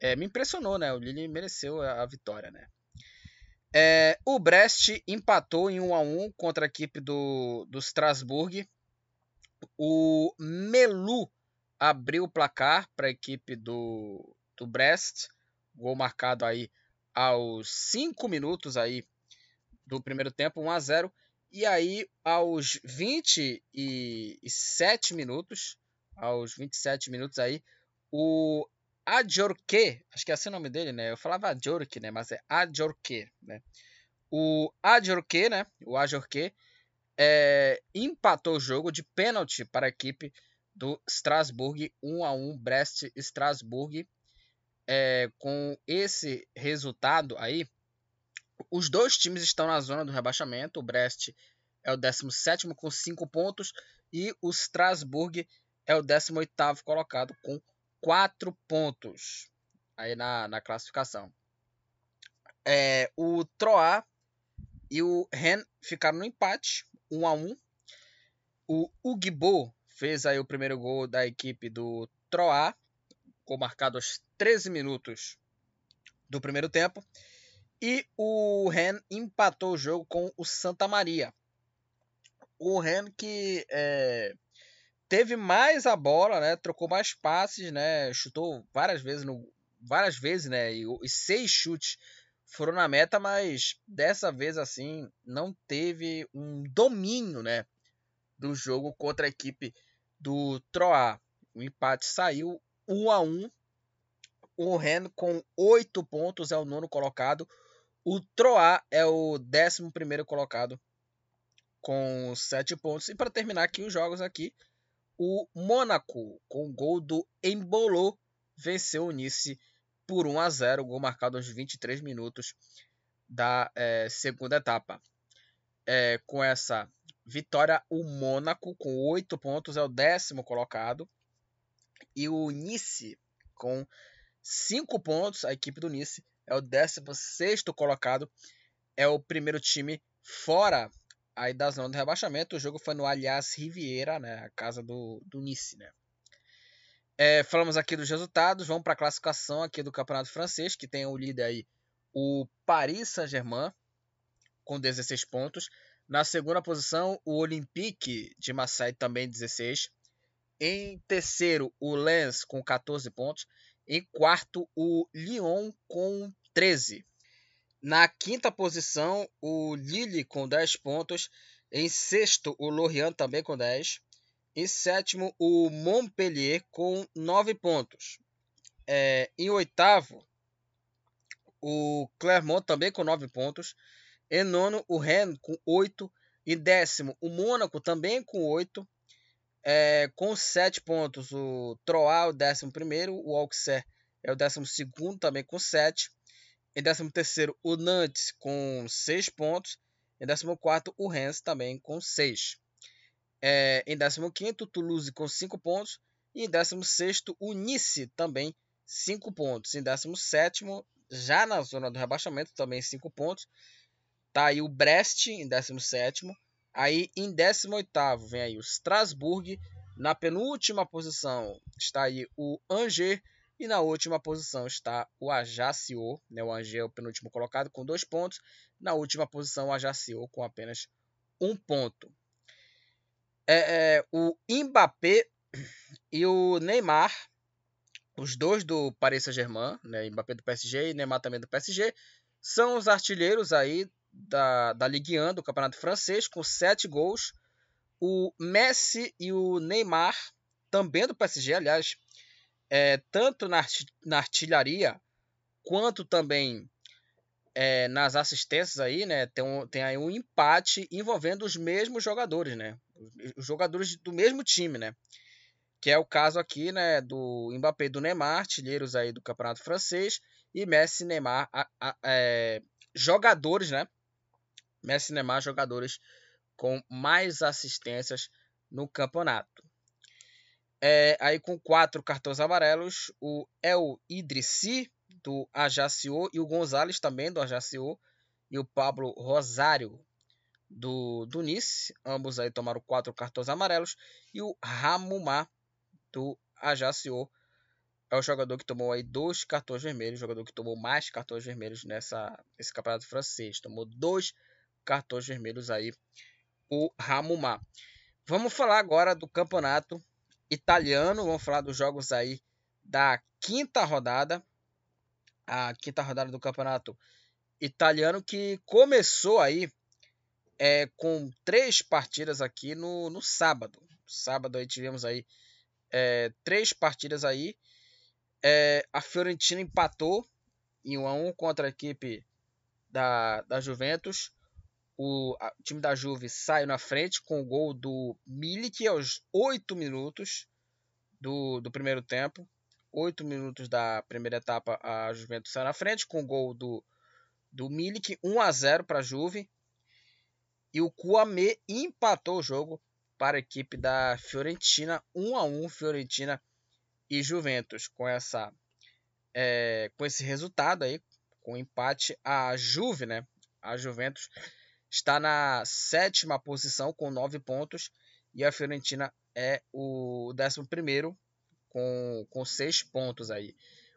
é, me impressionou, né? O Lille mereceu a, vitória, né? É, o Brest empatou em 1 a 1 contra a equipe do, do Strasbourg. O Melu abriu o placar para a equipe do, do Brest. Gol marcado aí aos 5 minutos aí do primeiro tempo, 1 a 0. E aí aos 27 minutos, aos 27 minutos aí, o Ajorque, acho que é assim o nome dele, né? Eu falava Ajorque, né? Mas é Ajorque, né? O Ajorque, né? O Ajorque é, empatou o jogo de pênalti para a equipe do Strasbourg, 1 a 1 Brest Strasbourg. É, com esse resultado aí, os dois times estão na zona do rebaixamento. O Brest é o 17 com 5 pontos e o Strasbourg é o 18 colocado com quatro pontos aí na, na classificação. É, o Troá e o Ren ficaram no empate, 1 um a 1 um. O Ugbo fez aí o primeiro gol da equipe do Troá, gol marcado aos 13 minutos do primeiro tempo. E o Ren empatou o jogo com o Santa Maria. O Ren que é, teve mais a bola, né? Trocou mais passes, né? Chutou várias vezes no várias vezes, né? E, e seis chutes foram na meta, mas dessa vez assim não teve um domínio, né, do jogo contra a equipe do Troá. O empate saiu 1 a 1. O Ren com oito pontos é o nono colocado. O Troá é o décimo primeiro colocado com sete pontos. E para terminar aqui os jogos aqui, o Mônaco, com o gol do Embolou, venceu o Nice por 1 a 0, gol marcado aos 23 minutos da é, segunda etapa. É, com essa vitória, o Mônaco, com 8 pontos, é o décimo colocado. E o Nice, com 5 pontos, a equipe do Nice é o 16 colocado. É o primeiro time fora aí da zona do rebaixamento. O jogo foi no Aliás Riviera, né, a casa do, do Nice, né. É, falamos aqui dos resultados, vamos para a classificação aqui do Campeonato Francês, que tem o líder aí, o Paris Saint-Germain, com 16 pontos. Na segunda posição, o Olympique de Marseille, também 16. Em terceiro, o Lens, com 14 pontos. Em quarto, o Lyon, com 13. Na quinta posição, o Lille com 10 pontos. Em sexto, o Lorient também com 10. Em sétimo, o Montpellier com 9 pontos. É, em oitavo, o Clermont também com 9 pontos. Em nono, o Rennes com 8. Em décimo, o Mônaco também com 8. É, com 7 pontos, o Troyes, o décimo primeiro. O Auxerre é o décimo segundo, também com 7. Em 13º, o Nantes com 6 pontos. Em 14º, o Rennes também com 6. É, em 15º, o Toulouse com 5 pontos. E em 16º, o Nice também 5 pontos. Em 17º, já na zona do rebaixamento, também 5 pontos. Tá aí o Brest em 17º. Aí em 18º vem aí o Strasbourg. Na penúltima posição está aí o Angers. E E na última posição está o Ajaccio, né? o Angers é o penúltimo colocado com dois pontos. Na última posição, o Ajaccio com apenas um ponto. É, é, o Mbappé e o Neymar, os dois do Paris Saint-Germain, né? Mbappé do PSG e Neymar também do PSG, são os artilheiros aí da, da Ligue 1 do Campeonato Francês com sete gols. O Messi e o Neymar, também do PSG, aliás, é, tanto na, na artilharia quanto também é, nas assistências aí, né? Tem, um, tem aí um empate envolvendo os mesmos jogadores, né? Os jogadores do mesmo time, né? Que é o caso aqui, né? Do Mbappé e do Neymar, artilheiros aí do Campeonato Francês, e Messi e Neymar, a, a, é, jogadores, né? Messi e Neymar, jogadores com mais assistências no campeonato. É, aí com quatro cartões amarelos, o El Idrissi, do Ajaccio, e o Gonzalez também, do Ajaccio, e o Pablo Rosário, do, do Nice. Ambos aí tomaram quatro cartões amarelos. E o Ramumá, do Ajaccio, é o jogador que tomou aí dois cartões vermelhos, o jogador que tomou mais cartões vermelhos nessa, nesse campeonato francês. Tomou dois cartões vermelhos aí, o Ramumá. Vamos falar agora do campeonato italiano. Vamos falar dos jogos aí da quinta rodada. A quinta rodada do campeonato italiano que começou aí é, com três partidas aqui no, no sábado. Sábado aí tivemos aí é, três partidas aí. É, a Fiorentina empatou em 1 a 1 contra a equipe da, da Juventus. O, time da Juve saiu na frente com o gol do Milik aos 8 minutos do, do primeiro tempo. 8 minutos da primeira etapa, a Juventus saiu na frente com o gol do, do Milik, 1 a 0 para a Juve. E o Kouamé empatou o jogo para a equipe da Fiorentina, 1 a 1 Fiorentina e Juventus. Com essa é, com esse resultado aí, com empate, a Juve, né? A Juventus está na sétima posição com nove pontos e a Fiorentina é o décimo primeiro com, com seis pontos aí.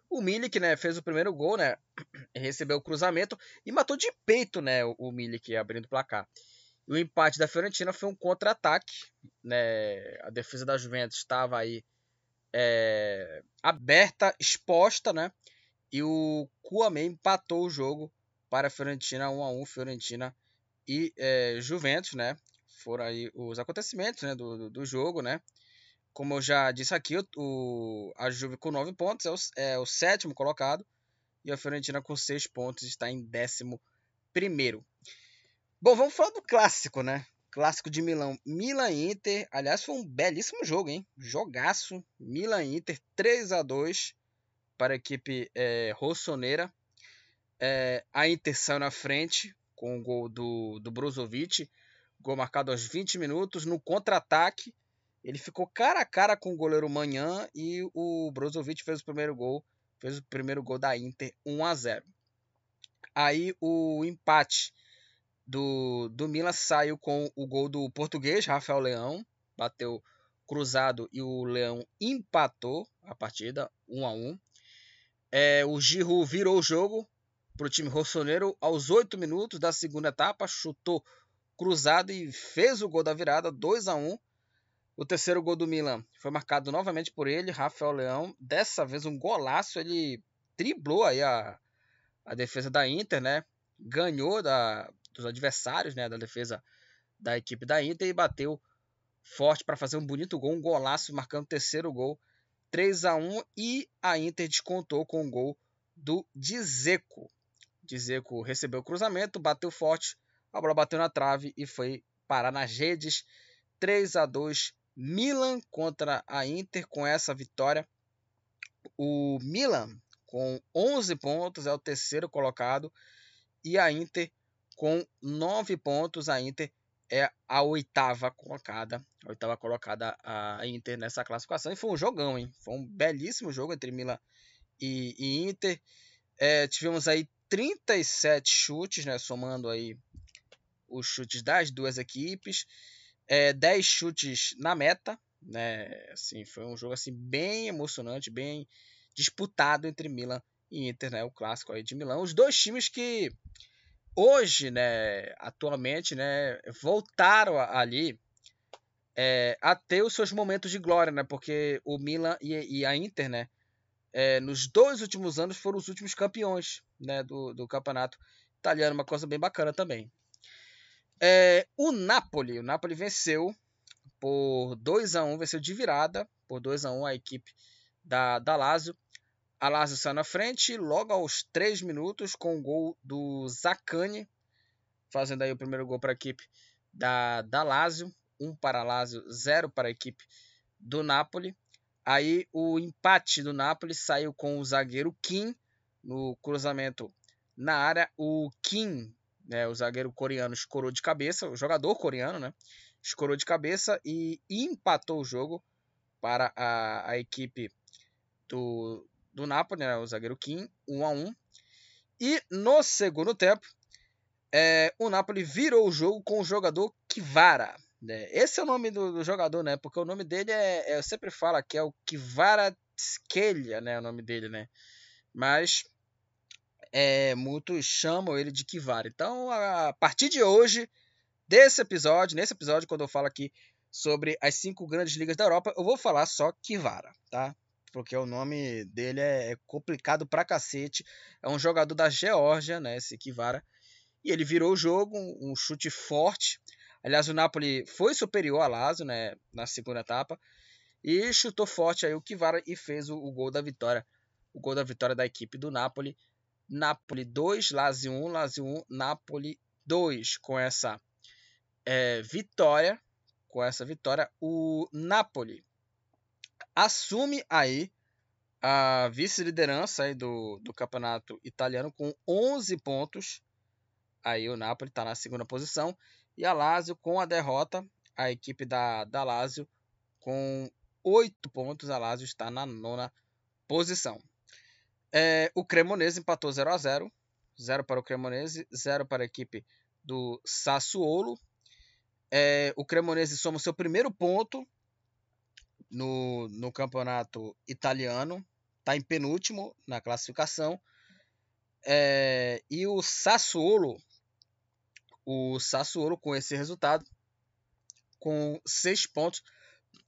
O Milik, né, fez o primeiro gol, né, recebeu o cruzamento e matou de peito, né, o Milik abrindo o placar. O empate da Fiorentina foi um contra-ataque, né, a defesa da Juventus estava aí é, aberta, exposta, né, e o Kouamé empatou o jogo para a Fiorentina 1 a 1 Fiorentina e é, Juventus, né? Foram aí os acontecimentos né, do, do, jogo, né? Como eu já disse aqui, o, a Juve com 9 pontos é o, é o sétimo colocado e a Fiorentina com 6 pontos está em décimo primeiro. Bom, vamos falar do clássico, né? Clássico de Milão. Milan Inter, aliás, foi um belíssimo jogo, hein? Jogaço. Milan Inter 3 a 2 para a equipe é, rossoneira. É, a Inter saiu na frente com o gol do, do Brozovic, gol marcado aos 20 minutos. No contra-ataque, ele ficou cara a cara com o goleiro Manhã e o Brozovic fez o primeiro gol, fez o primeiro gol da Inter 1 a 0. Aí o empate do, do Milan saiu com o gol do português, Rafael Leão, bateu cruzado e o Leão empatou a partida 1 a 1. É, o Giroud virou o jogo para o time rossoneiro aos 8 minutos da segunda etapa, chutou cruzado e fez o gol da virada, 2 a 1. O terceiro gol do Milan foi marcado novamente por ele, Rafael Leão. Dessa vez um golaço, ele driblou aí a, a defesa da Inter, né? Ganhou da, dos adversários, né? Da defesa da equipe da Inter e bateu forte para fazer um bonito gol, um golaço, marcando o terceiro gol 3 a 1 e a Inter descontou com o gol do Dzeko. Dzeko recebeu o cruzamento, bateu forte, a bola bateu na trave e foi parar nas redes. 3 a 2 Milan contra a Inter com essa vitória. O Milan com 11 pontos é o terceiro colocado e a Inter com 9 pontos. A Inter é a oitava colocada, a oitava colocada a Inter nessa classificação. E foi um jogão, hein? Foi um belíssimo jogo entre Milan e, e Inter. É, tivemos aí 37 chutes, né? Somando aí os chutes das duas equipes. É, 10 chutes na meta, né? Assim, foi um jogo assim bem emocionante, bem disputado entre Milan e Inter, né, o clássico aí de Milão. Os dois times que hoje, né, atualmente, né, voltaram ali é, a ter os seus momentos de glória, né, porque o Milan e, e a Inter, né, é, nos dois últimos anos foram os últimos campeões, né, do, do campeonato italiano, uma coisa bem bacana também. É, o Napoli, o Napoli venceu por 2 a 1 venceu de virada por 2 a 1 a equipe da, da Lazio. A Lazio saiu na frente logo aos 3 minutos com o gol do Zacani, fazendo aí o primeiro gol para a equipe da, da Lazio. 1 um para a Lazio, 0 para a equipe do Napoli. Aí o empate do Napoli saiu com o zagueiro Kim no cruzamento na área. O Kim, né, o zagueiro coreano, escorou de cabeça, o jogador coreano, né? Escorou de cabeça e empatou o jogo para a, a equipe do, do Napoli, né, o zagueiro Kim, 1 a 1 E no segundo tempo, é, o Napoli virou o jogo com o jogador Kivara. Né? Esse é o nome do, do, jogador, né? Porque o nome dele é, é eu sempre falo que é o Kivara Tskelia, né? O nome dele, né? Mas é, muitos chamam ele de Kivara. Então, a partir de hoje, desse episódio, nesse episódio, quando eu falo aqui sobre as cinco grandes ligas da Europa, eu vou falar só Kivara, tá? Porque o nome dele é, é complicado pra cacete. É um jogador da Geórgia, né? Esse Kivara. E ele virou o jogo, um, chute forte. Aliás, o Napoli foi superior a Lazio, né? Na segunda etapa. E chutou forte aí o Kivara e fez o gol da vitória. O gol da vitória da equipe do Napoli. Napoli 2, Lazio 1, Lazio 1, Napoli 2. Com essa é, vitória, com essa vitória, o Napoli assume aí a vice-liderança do, do campeonato italiano com 11 pontos. Aí o Napoli está na segunda posição. E a Lazio com a derrota, a equipe da, da Lazio com 8 pontos. A Lazio está na nona posição. É, o Cremonese empatou 0 a 0 0 para o Cremonese, 0 para a equipe do Sassuolo. É, o Cremonese soma o seu primeiro ponto no, no campeonato italiano, está em penúltimo na classificação. É, e o Sassuolo, o Sassuolo com esse resultado, com seis pontos,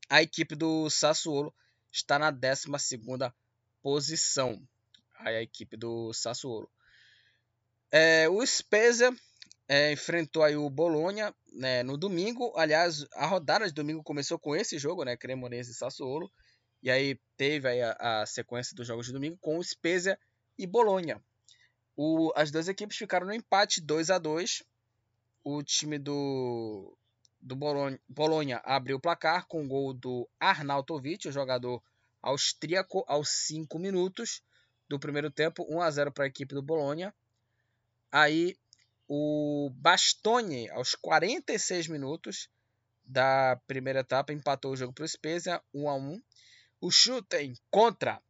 a equipe do Sassuolo está na 12 posição. A equipe do Sassuolo. É, o Spezia é, enfrentou aí o Bolonha né, no domingo. Aliás, a rodada de domingo começou com esse jogo, né, Cremonese e Sassuolo. E aí teve aí a, a sequência dos jogos de domingo com o Spezia e Bolonha. O, as duas equipes ficaram no empate 2 a 2 O time do, do Bolonha abriu o placar com o gol do Arnautovic, o jogador austríaco, aos 5 minutos do primeiro tempo. 1 a 0 para a equipe do Bolonha. Aí o Bastoni, aos 46 minutos da primeira etapa, empatou o jogo para o Spezia, 1 a 1 O Schutten contra.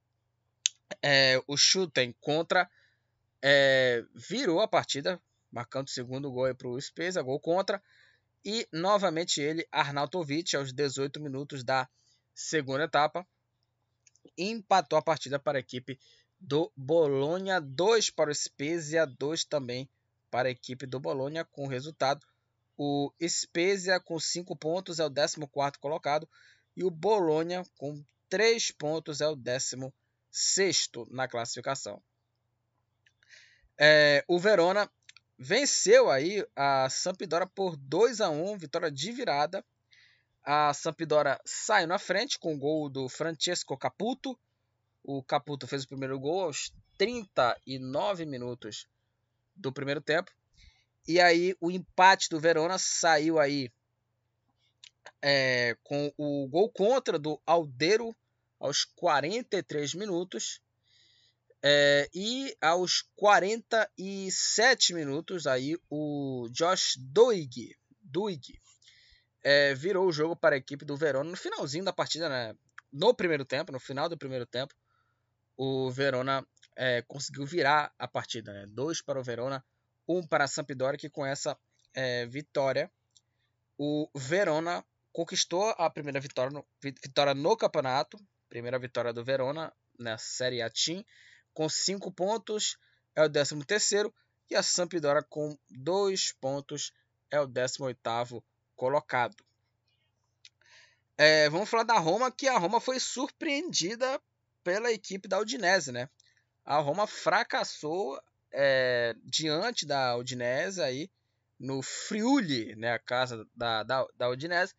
É, o Schutten contra. É, virou a partida, marcando o segundo gol para o Spezia, gol contra. E novamente ele, Arnautovic, aos 18 minutos da segunda etapa, empatou a partida para a equipe do Bolonha, 2 para o Spezia, 2 também para a equipe do Bolonha com resultado. O Spezia com 5 pontos é o 14 colocado e o Bolonha com 3 pontos é o 16 na classificação. É, o Verona venceu aí a Sampdoria por 2 a 1, vitória de virada. A Sampdoria saiu na frente com o gol do Francesco Caputo. O Caputo fez o primeiro gol aos 39 minutos do primeiro tempo. E aí o empate do Verona saiu aí é, com o gol contra do Aldeiro aos 43 minutos. É, e aos 47 minutos aí o Josh Doig, Doig é, virou o jogo para a equipe do Verona no finalzinho da partida, né? no primeiro tempo, no final do primeiro tempo, o Verona é, conseguiu virar a partida. Né? Dois para o Verona, um para a Sampdoria, que com essa é, vitória o Verona conquistou a primeira vitória no, vitória no campeonato, primeira vitória do Verona na Série A Team, com 5 pontos, é o 13 terceiro, e a Sampdoria com 2 pontos é o 18º colocado. É, vamos falar da Roma, que a Roma foi surpreendida pela equipe da Udinese, né? A Roma fracassou é, diante da Udinese aí no Friuli, né, a casa da, da, da Udinese.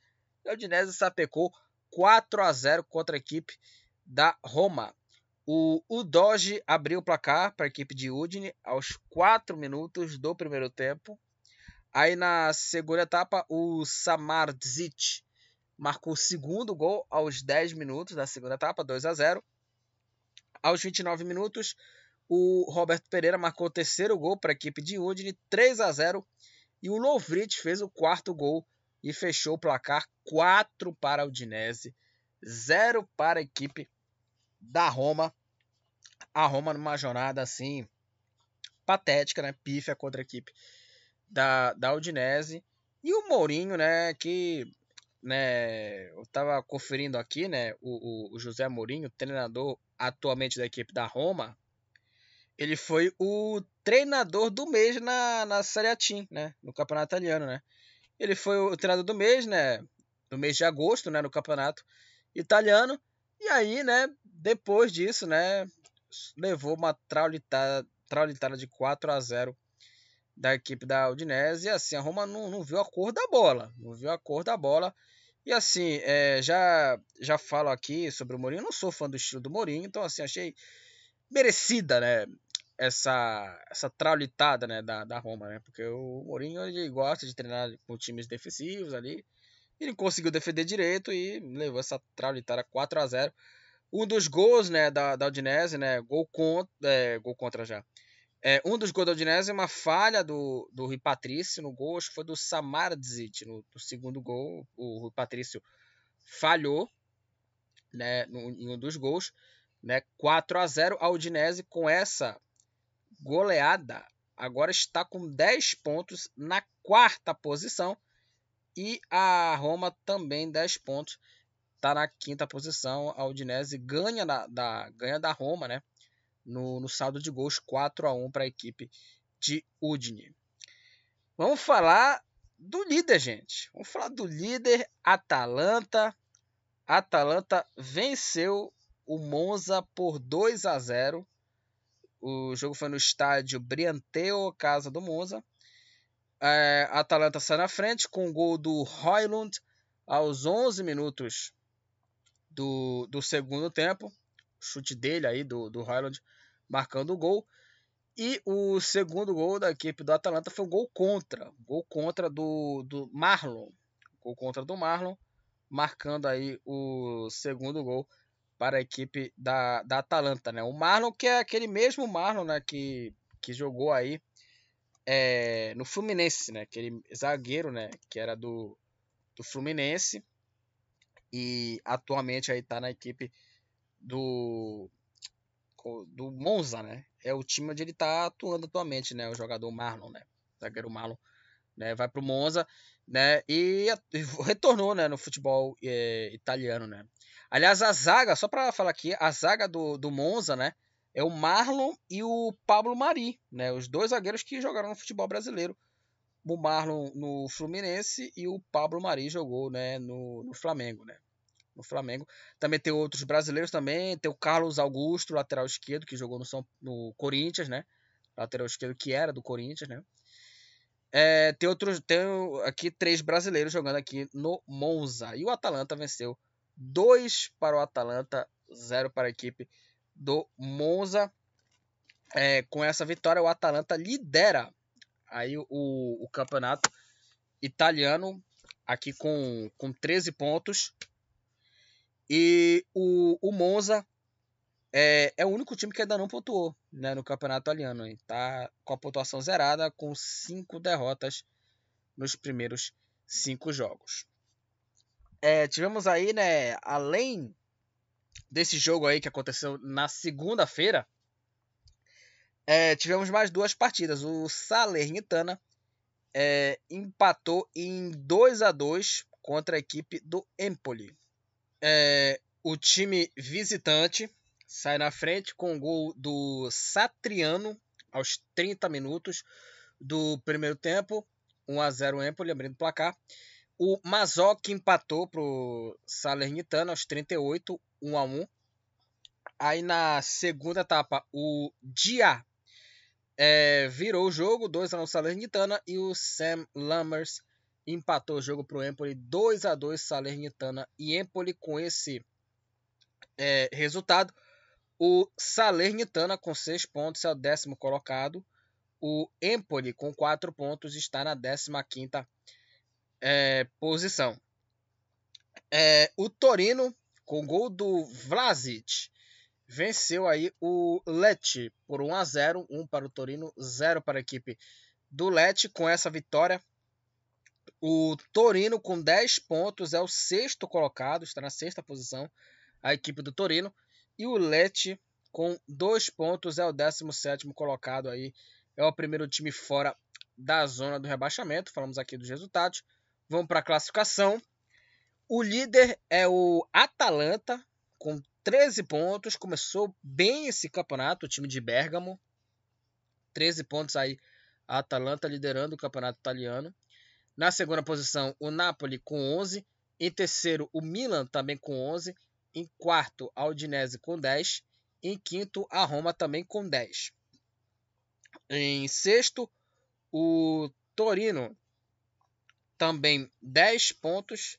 A Udinese sapecou 4 a 0 contra a equipe da Roma. O Udoge abriu o placar para a equipe de Udine aos 4 minutos do primeiro tempo. Aí na segunda etapa, o Samardzic marcou o segundo gol aos 10 minutos da segunda etapa, 2 a 0. Aos 29 minutos, o Roberto Pereira marcou o terceiro gol para a equipe de Udine, 3 a 0. E o Lovrit fez o quarto gol e fechou o placar 4 para a Udinese, 0 para a equipe da Roma. A Roma numa jornada assim patética, né? Pífia contra a equipe da, da Udinese. E o Mourinho, né, que né, eu estava conferindo aqui, né, o, o, José Mourinho, treinador atualmente da equipe da Roma, ele foi o treinador do mês na, na Série A Team, né, no campeonato italiano, né. Ele foi o treinador do mês, né, no mês de agosto, né, no campeonato italiano, e aí, né, depois disso, né, levou uma traulitada, traulitada de 4 a 0 da equipe da Udinese. E assim, a Roma não, não viu a cor da bola. Não viu a cor da bola. E assim, é, já, já falo aqui sobre o Mourinho. Eu não sou fã do estilo do Mourinho, então assim, achei merecida, né? Essa, essa traulitada né, da, da Roma, né? Porque o Mourinho ele gosta de treinar com times defensivos ali. Ele conseguiu defender direito e levou essa traulitada 4 a 0 Um dos gols né, da, da Udinese, né? Gol contra, é, gol contra já. É, um dos gols da Udinese é uma falha do, do Rui Patrício no gol, acho que foi do Samardzic no, no segundo gol. O Rui Patrício falhou né, no, em um dos gols. Né, 4 a 0 a Udinese com essa goleada agora está com 10 pontos na quarta posição e a Roma também 10 pontos está na quinta posição a Udinese ganha da, da ganha da Roma né no, no saldo de gols 4 a 1 para a equipe de Udine. Vamos falar do líder, gente. Vamos falar do líder Atalanta. Atalanta venceu o Monza por 2 a 0. O jogo foi no estádio Brianteo, casa do Monza. É, Atalanta sai na frente com o gol do Hoylund aos 11 minutos do, do segundo tempo chute dele aí, do, do Highland, marcando o gol. E o segundo gol da equipe do Atalanta foi um gol contra. Gol contra do, do Marlon. Gol contra do Marlon, marcando aí o segundo gol para a equipe da, da Atalanta. Né? O Marlon, que é aquele mesmo Marlon né, que, que jogou aí é, no Fluminense, né? aquele zagueiro né, que era do, do Fluminense e atualmente aí está na equipe do do Monza, né? É o time onde ele está atuando atualmente, né? O jogador Marlon, né? O zagueiro Marlon, né? Vai pro Monza, né? E retornou, né? No futebol é, italiano, né? Aliás, a zaga, só para falar aqui, a zaga do, do Monza, né? É o Marlon e o Pablo Mari, né? Os dois zagueiros que jogaram no futebol brasileiro. O Marlon no Fluminense e o Pablo Mari jogou, né? No, no Flamengo, né? No Flamengo. Também tem outros brasileiros também, tem o Carlos Augusto, lateral esquerdo, que jogou no, São, no Corinthians, né? Lateral esquerdo que era do Corinthians, né? É, tem outros, tem aqui três brasileiros jogando aqui no Monza. E o Atalanta venceu 2 para o Atalanta, 0 para a equipe do Monza. É, com essa vitória, o Atalanta lidera aí o, o campeonato italiano aqui com, com 13 pontos. E o, o Monza é, é o único time que ainda não pontuou né, no campeonato italiano. Está com a pontuação zerada, com cinco derrotas nos primeiros cinco jogos. É, tivemos aí, né, além desse jogo aí que aconteceu na segunda-feira, é, tivemos mais duas partidas. O Salernitana é, empatou em 2 a 2 contra a equipe do Empoli é, o time visitante sai na frente com o gol do Satriano aos 30 minutos do primeiro tempo. 1 a 0 Empoli, abrindo o placar. O Mazoc empatou pro Salernitana aos 38, 1 a 1. Aí na segunda etapa, o Dia é, virou o jogo, 2 a 1 Salernitana e o Sam Lammers empatou o jogo pro Empoli 2 a 2 Salernitana e Empoli com esse é, resultado. O Salernitana com 6 pontos é o décimo colocado. O Empoli com 4 pontos está na 15 quinta é, posição. É, o Torino, com gol do Vlasic, venceu aí o Lecce por 1 a 0, 1 para o Torino, 0 para a equipe do Lecce. Com essa vitória, o Torino com 10 pontos é o sexto colocado, está na sexta posição, a equipe do Torino, e o Lecce com 2 pontos é o 17 colocado aí, é o primeiro time fora da zona do rebaixamento. Falamos aqui dos resultados. Vamos para a classificação. O líder é o Atalanta, com 13 pontos. Começou bem esse campeonato, o time de Bergamo. 13 pontos aí, a Atalanta liderando o campeonato italiano. Na segunda posição, o Napoli com 11. Em terceiro, o Milan também com 11. Em quarto, a Udinese com 10. Em quinto, a Roma também com 10. Em sexto, o Torino também 10 pontos.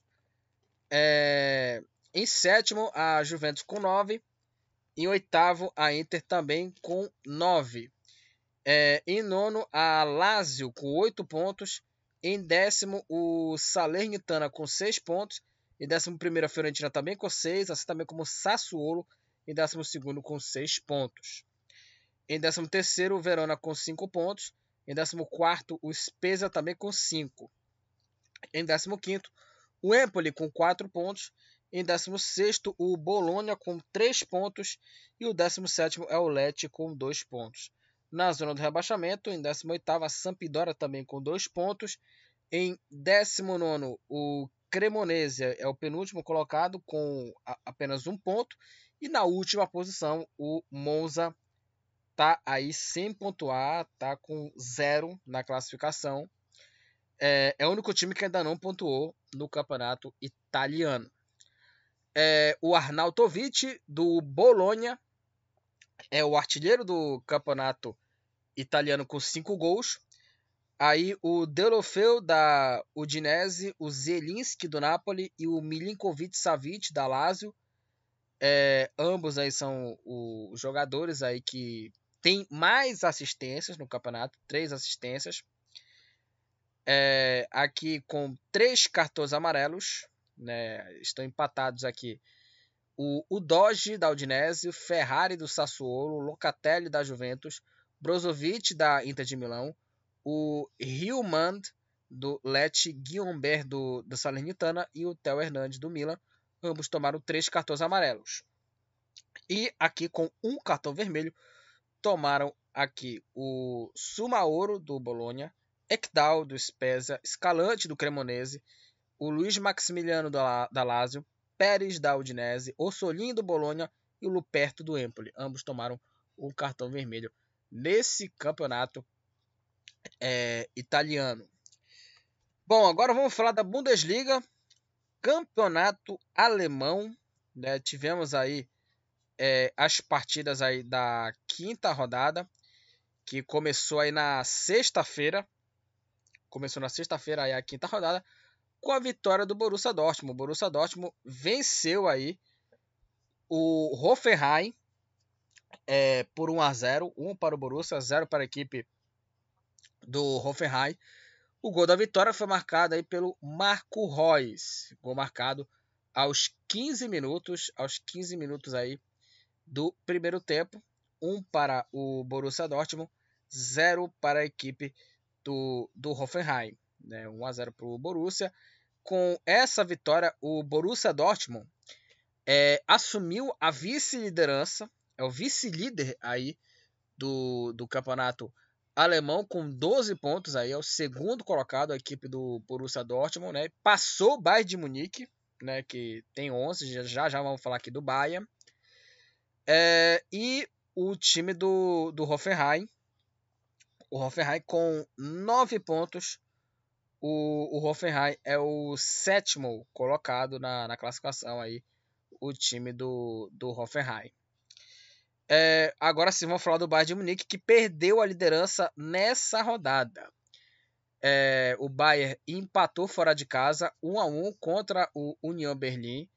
É, em sétimo, a Juventus com 9. Em oitavo, a Inter também com 9. É, em nono, a Lazio com 8 pontos. Em décimo, o Salernitana com 6 pontos. Em décimo primeiro, a Fiorentina também com 6. Assim também como o Sassuolo. Em décimo segundo, com 6 pontos. Em décimo terceiro, o Verona com 5 pontos. Em décimo quarto, o Spezia também com 5. Em 15º, o Empoli com 4 pontos. Em 16º, o Bologna com 3 pontos. E o 17º é o Lecce com 2 pontos. Na zona do rebaixamento, em 18º, a Sampdoria também com 2 pontos. Em 19º, o Cremonese é o penúltimo colocado com apenas um ponto. E na última posição, o Monza tá aí sem pontuar, tá com zero na classificação é, é o único time que ainda não pontuou no campeonato italiano. É, o Arnautovic, do Bolonha, é o artilheiro do campeonato italiano com cinco gols. Aí o Delofeu da Udinese, o Zelinski do Napoli e o Milinkovic Savic da Lazio. É, ambos aí são os jogadores aí que têm mais assistências no campeonato, três assistências é, aqui com três cartões amarelos, né, estão empatados aqui o, o Doge da Udinese, o Ferrari do Sassuolo, o Locatelli da Juventus, Brozovic da Inter de Milão, o Hilmand do Lecce, Guilherme do, do Salernitana e o Theo Hernandes do Milan. Ambos tomaram três cartões amarelos. E aqui com um cartão vermelho tomaram aqui o Sumaoro do Bolonha, Ekdal do Spezia, Scalante do Cremonese, o Luiz Maximiliano da, da Lazio, Pérez da Udinese, Ossolini do Bolonha e o Luperto do Empoli. Ambos tomaram um cartão vermelho nesse campeonato é, italiano. Bom, agora vamos falar da Bundesliga, campeonato alemão. Né? Tivemos aí é, as partidas aí da quinta rodada, que começou aí na sexta-feira, começou na sexta-feira aí a quinta rodada com a vitória do Borussia Dortmund. O Borussia Dortmund venceu aí o Hoffenheim é, por 1 a 0, 1 para o Borussia, 0 para a equipe do Hoffenheim. O gol da vitória foi marcado aí pelo Marco Reus, gol marcado aos 15 minutos, aos 15 minutos aí do primeiro tempo, 1 para o Borussia Dortmund, 0 para a equipe do, do Hoffenheim, né? 1 a 0 para o Borussia. Com essa vitória, o Borussia Dortmund é, assumiu a vice-liderança, é o vice-líder aí do, do campeonato alemão com 12 pontos aí, é o segundo colocado a equipe do Borussia Dortmund, né? Passou o Bayern de Munique, né, que tem 11, já já vamos falar aqui do Bayern. É, e o time do, do Hoffenheim, o Hoffenheim com 9 pontos. O, o Hoffenheim é o sétimo colocado na, na classificação aí, o time do, do Hoffenheim. É, agora sim, vamos falar do Bayern de Munique, que perdeu a liderança nessa rodada. É, o Bayern empatou fora de casa, 1 a 1 contra o União Berlim.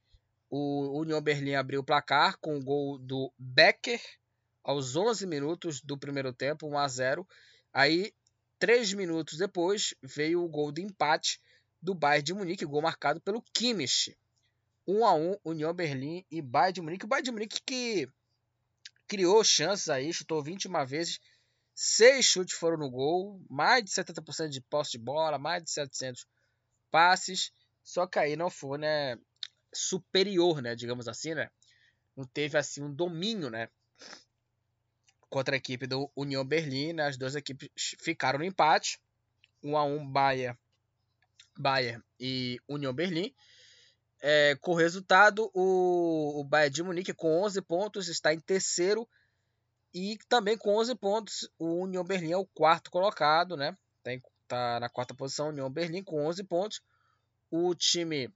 O União Berlim abriu o placar com o gol do Becker aos 11 minutos do primeiro tempo, 1 a 0. Aí, três minutos depois, veio o gol de empate do Bayern de Munique, gol marcado pelo Kimmich. 1 a 1 União Berlim e Bayern de Munique. O Bayern de Munique que criou chances aí, chutou 21 vezes, Seis chutes foram no gol, mais de 70% de posse de bola, mais de 700 passes. Só que aí não foi, né, superior, né, digamos assim, né? Não teve assim um domínio, né, contra a equipe do União Berlim, né? As duas equipes ficaram no empate, 1 a 1 Bayern, Bayern e União Berlim. É, com o resultado, o, o Bayern de Munique com 11 pontos está em terceiro e também com 11 pontos, o União Berlim é o quarto colocado, né? Tá na quarta posição, União Berlim com 11 pontos. O time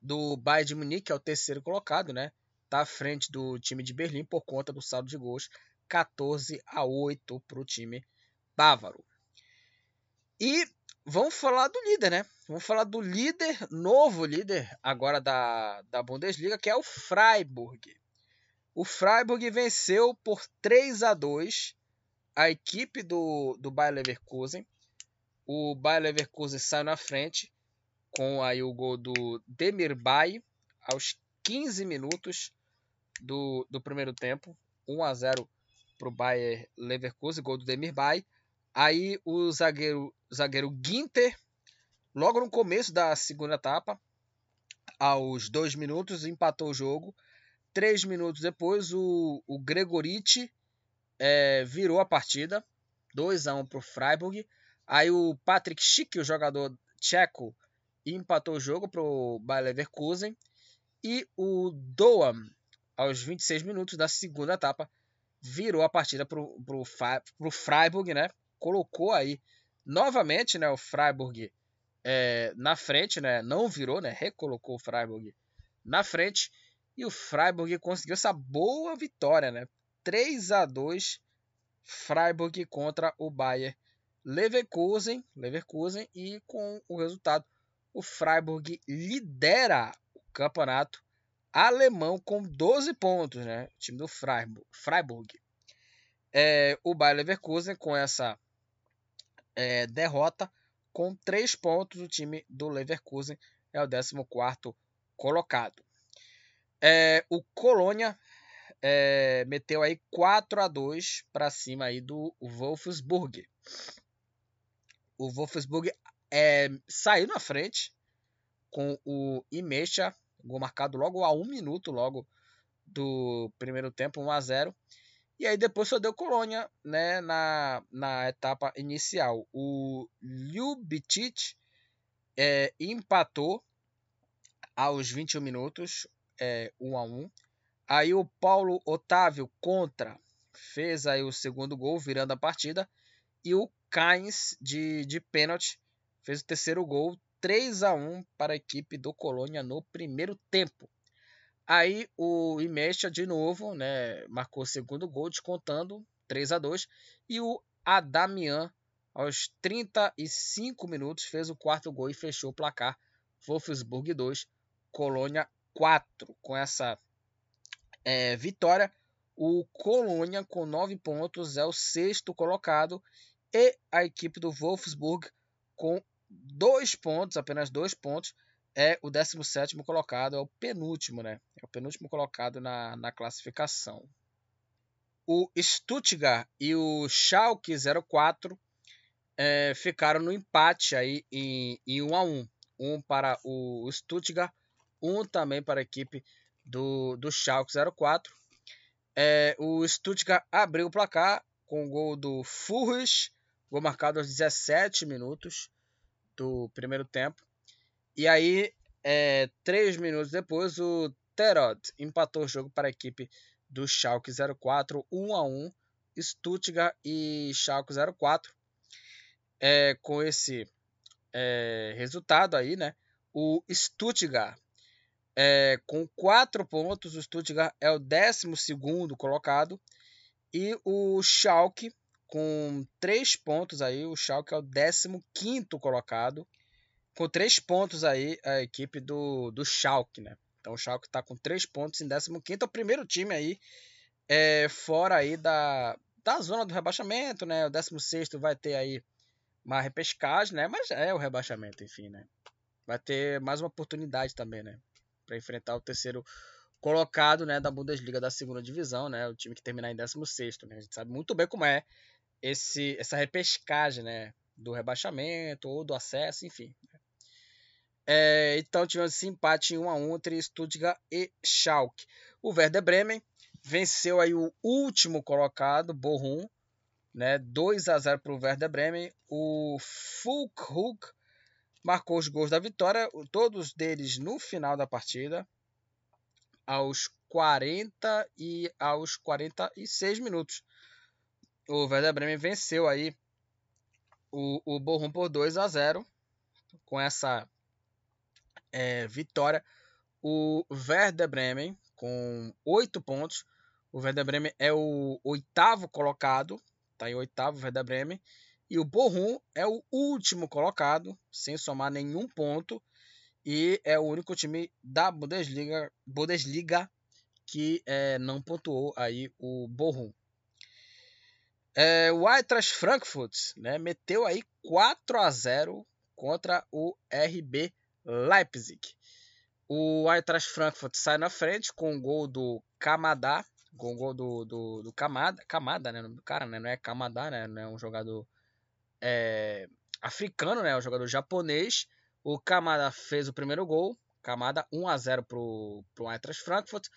do Bayern de Munique é o terceiro colocado, né? Tá à frente do time de Berlim por conta do saldo de gols, 14 a 8 para o time bávaro. E vamos falar do líder, né? Vamos falar do líder, novo líder agora da, da Bundesliga, que é o Freiburg. O Freiburg venceu por 3 a 2 a equipe do, do Bayer Leverkusen. O Bayer Leverkusen saiu na frente com aí o gol do Demir Bay aos 15 minutos do, do primeiro tempo. 1 a 0 para o Bayer Leverkusen, gol do Demir Bay. Aí o zagueiro, zagueiro Ginter, logo no começo da segunda etapa, aos dois minutos, empatou o jogo Três minutos depois, o, o Gregoriti é, virou a partida. 2 a 1 para o Freiburg. Aí o Patrick Schick, o jogador tcheco, empatou o jogo para o Bayer Leverkusen. E o Doam, aos 26 minutos da segunda etapa, virou a partida para o Freiburg, né? Colocou aí novamente né, o Freiburg é, na frente, né? Não virou, né? Recolocou o Freiburg na frente. E o Freiburg conseguiu essa boa vitória, né? 3 a 2 Freiburg contra o Bayer Leverkusen, Leverkusen e com o resultado o Freiburg lidera o campeonato alemão com 12 pontos, né? O time do Freiburg. É, o Bayer Leverkusen com essa é, derrota com 3 pontos, o time do Leverkusen é o 14º colocado. É, o Colônia é, meteu aí 4 a 2 para cima aí do Wolfsburg. O Wolfsburg é, saiu na frente com o Imecha, gol marcado logo a um minuto logo do primeiro tempo, 1 a 0. E aí depois só deu Colônia né, na, na etapa inicial. O Ljubicic é, empatou aos 21 minutos é, 1 a 1 Aí o Paulo Otávio contra fez aí o segundo gol, virando a partida. E o Cains de, de pênalti fez o terceiro gol, 3 a 1 para a equipe do Colônia no primeiro tempo. Aí o Imecha de novo, né, marcou o segundo gol, descontando 3 a 2 e o Adamian aos 35 minutos fez o quarto gol e fechou o placar. Wolfsburg 2, Colônia 4 com essa é, vitória. O Colônia, com 9 pontos, é o sexto colocado. E a equipe do Wolfsburg, com 2 pontos, apenas 2 pontos, é o 17 colocado, é o penúltimo, né? É o penúltimo colocado na, na classificação. O Stuttgart e o Schalke 04 é, ficaram no empate aí em, em 1 a 1. Um para o Stuttgart, um também para a equipe do, do Schalke 04. É, o Stuttgart abriu o placar com o gol do Furris, gol marcado aos 17 minutos do primeiro tempo. E aí, é, três minutos depois, o Terod empatou o jogo para a equipe do Schalke 04, 1 a 1 Stuttgart e Schalke 04. É, com esse é, resultado aí, né? O Stuttgart é, com 4 pontos, o Stuttgart é o 12 colocado. E o Schalke com 3 pontos aí, o Schalke é o 15 colocado. Com 3 pontos aí, a equipe do, do Schalke, né? Então o Schalke está com 3 pontos em 15 é o primeiro time aí é, fora aí da, da zona do rebaixamento, né? O 16 vai ter aí uma repescagem, né? Mas é o rebaixamento, enfim, né? Vai ter mais uma oportunidade também, né? Para enfrentar o terceiro colocado, né, da Bundesliga da segunda divisão, né? O time que terminar em 16, né? A gente sabe muito bem como é esse essa repescagem, né, do rebaixamento ou do acesso, enfim. É, então tivemos esse empate em 1 a 1 entre Stuttgart e Schalke. O Werder Bremen venceu aí o último colocado, Bochum, né? 2 a 0 para o Werder Bremen. O Fulkhug marcou os gols da vitória, todos deles no final da partida, aos 40 e aos 46 minutos. O Werder Bremen venceu aí o, o Bochum por 2 a 0 com essa é, vitória. O Werder Bremen com 8 pontos. O Werder Bremen é o oitavo colocado está em oitavo, Werder Bremen. E o Bochum é o último colocado, sem somar nenhum ponto. E é o único time da Bundesliga, Bundesliga que é, não pontuou aí o Bochum. É, o Eintracht Frankfurt né, meteu aí 4 a 0 contra o RB Leipzig. O Eintracht Frankfurt sai na frente com o gol do Kamada com o gol do, do, do Kamada, Kamada, né? do cara, né? Não é Kamada, né? Não é um jogador é, africano, né? É um jogador japonês. O Kamada fez o primeiro gol. Kamada 1 a 0 pro, pro Eintracht Frankfurt.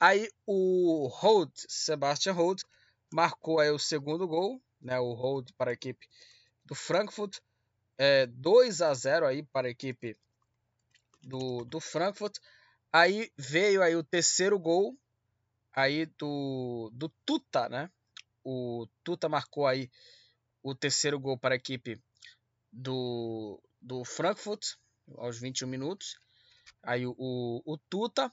Aí o Holt, Sebastian Holt, marcou aí o segundo gol, né? O Holt para a equipe do Frankfurt. É, 2 a 0 aí para a equipe do, do Frankfurt. Aí veio aí o terceiro gol aí do, do Tuta, né? O Tuta marcou aí o terceiro gol para a equipe do, do Frankfurt aos 21 minutos. Aí o, o, Tuta.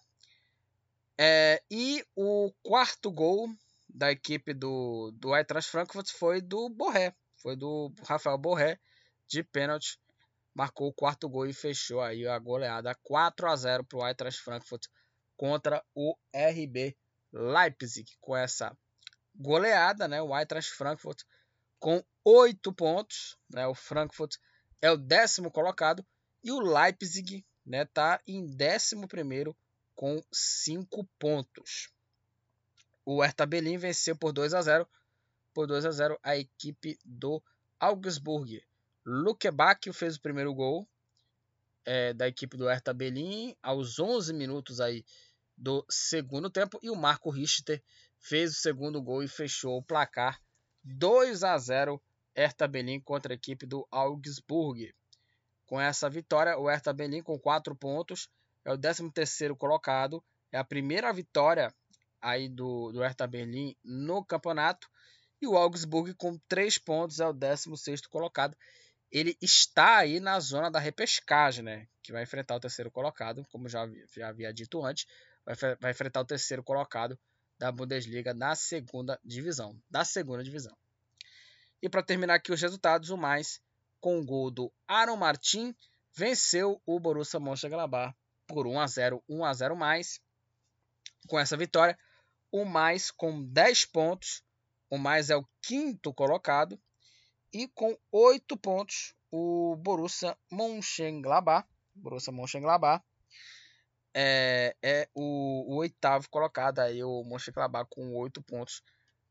É, e o quarto gol da equipe do, do Eintracht Frankfurt foi do Borré. Foi do Rafael Borré de pênalti. Marcou o quarto gol e fechou aí a goleada 4 a 0 para o Eintracht Frankfurt contra o RB Leipzig com essa goleada, né? O Eintracht Frankfurt com oito pontos, né? O Frankfurt é o décimo colocado e o Leipzig, né? Tá em décimo primeiro com cinco pontos. O Hertha Berlin venceu por 2 a 0 por 2 a 0 a equipe do Augsburg. Luke Bacchio fez o primeiro gol é, da equipe do Hertha Berlin aos 11 minutos aí do segundo tempo e o Marco Richter fez o segundo gol e fechou o placar 2 a 0 Hertha Berlim contra a equipe do Augsburg. Com essa vitória, o Hertha Berlim com 4 pontos é o 13º colocado, é a primeira vitória aí do, do Hertha Berlim no campeonato e o Augsburg com 3 pontos é o 16º colocado. Ele está aí na zona da repescagem, né? Que vai enfrentar o terceiro colocado, como já, já havia dito antes vai, vai enfrentar o terceiro colocado da Bundesliga na segunda divisão. Da segunda divisão. E para terminar aqui os resultados, o mais com o gol do Aaron Martin venceu o Borussia Mönchengladbach por 1 a 0, 1 a 0 mais. Com essa vitória, o mais com 10 pontos, o mais é o quinto colocado e com 8 pontos o Borussia Mönchengladbach, Borussia Mönchengladbach é, é o, o, oitavo colocado aí, o Mönchengladbach com oito pontos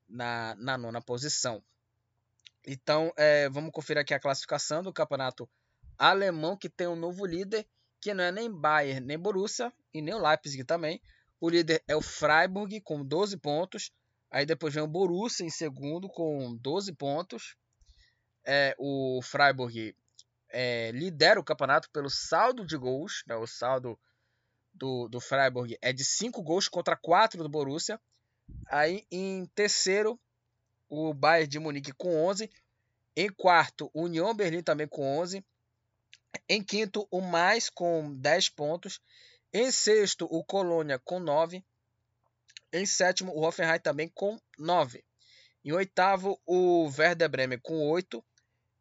na, na nona posição. Então, é, vamos conferir aqui a classificação do campeonato alemão, que tem um novo líder, que não é nem Bayern, nem Borussia, e nem o Leipzig também. O líder é o Freiburg, com 12 pontos. Aí depois vem o Borussia em segundo, com 12 pontos. É, o Freiburg é, lidera o campeonato pelo saldo de gols, né, o saldo do, do Freiburg é de 5 gols contra 4 do Borussia. Aí em terceiro, o Bayern de Munique com 11. Em quarto, o União Berlim também com 11. Em quinto, o Mais com 10 pontos. Em sexto, o Colônia com 9. Em sétimo, o Hoffenheim também com 9. Em oitavo, o Werder Bremen com 8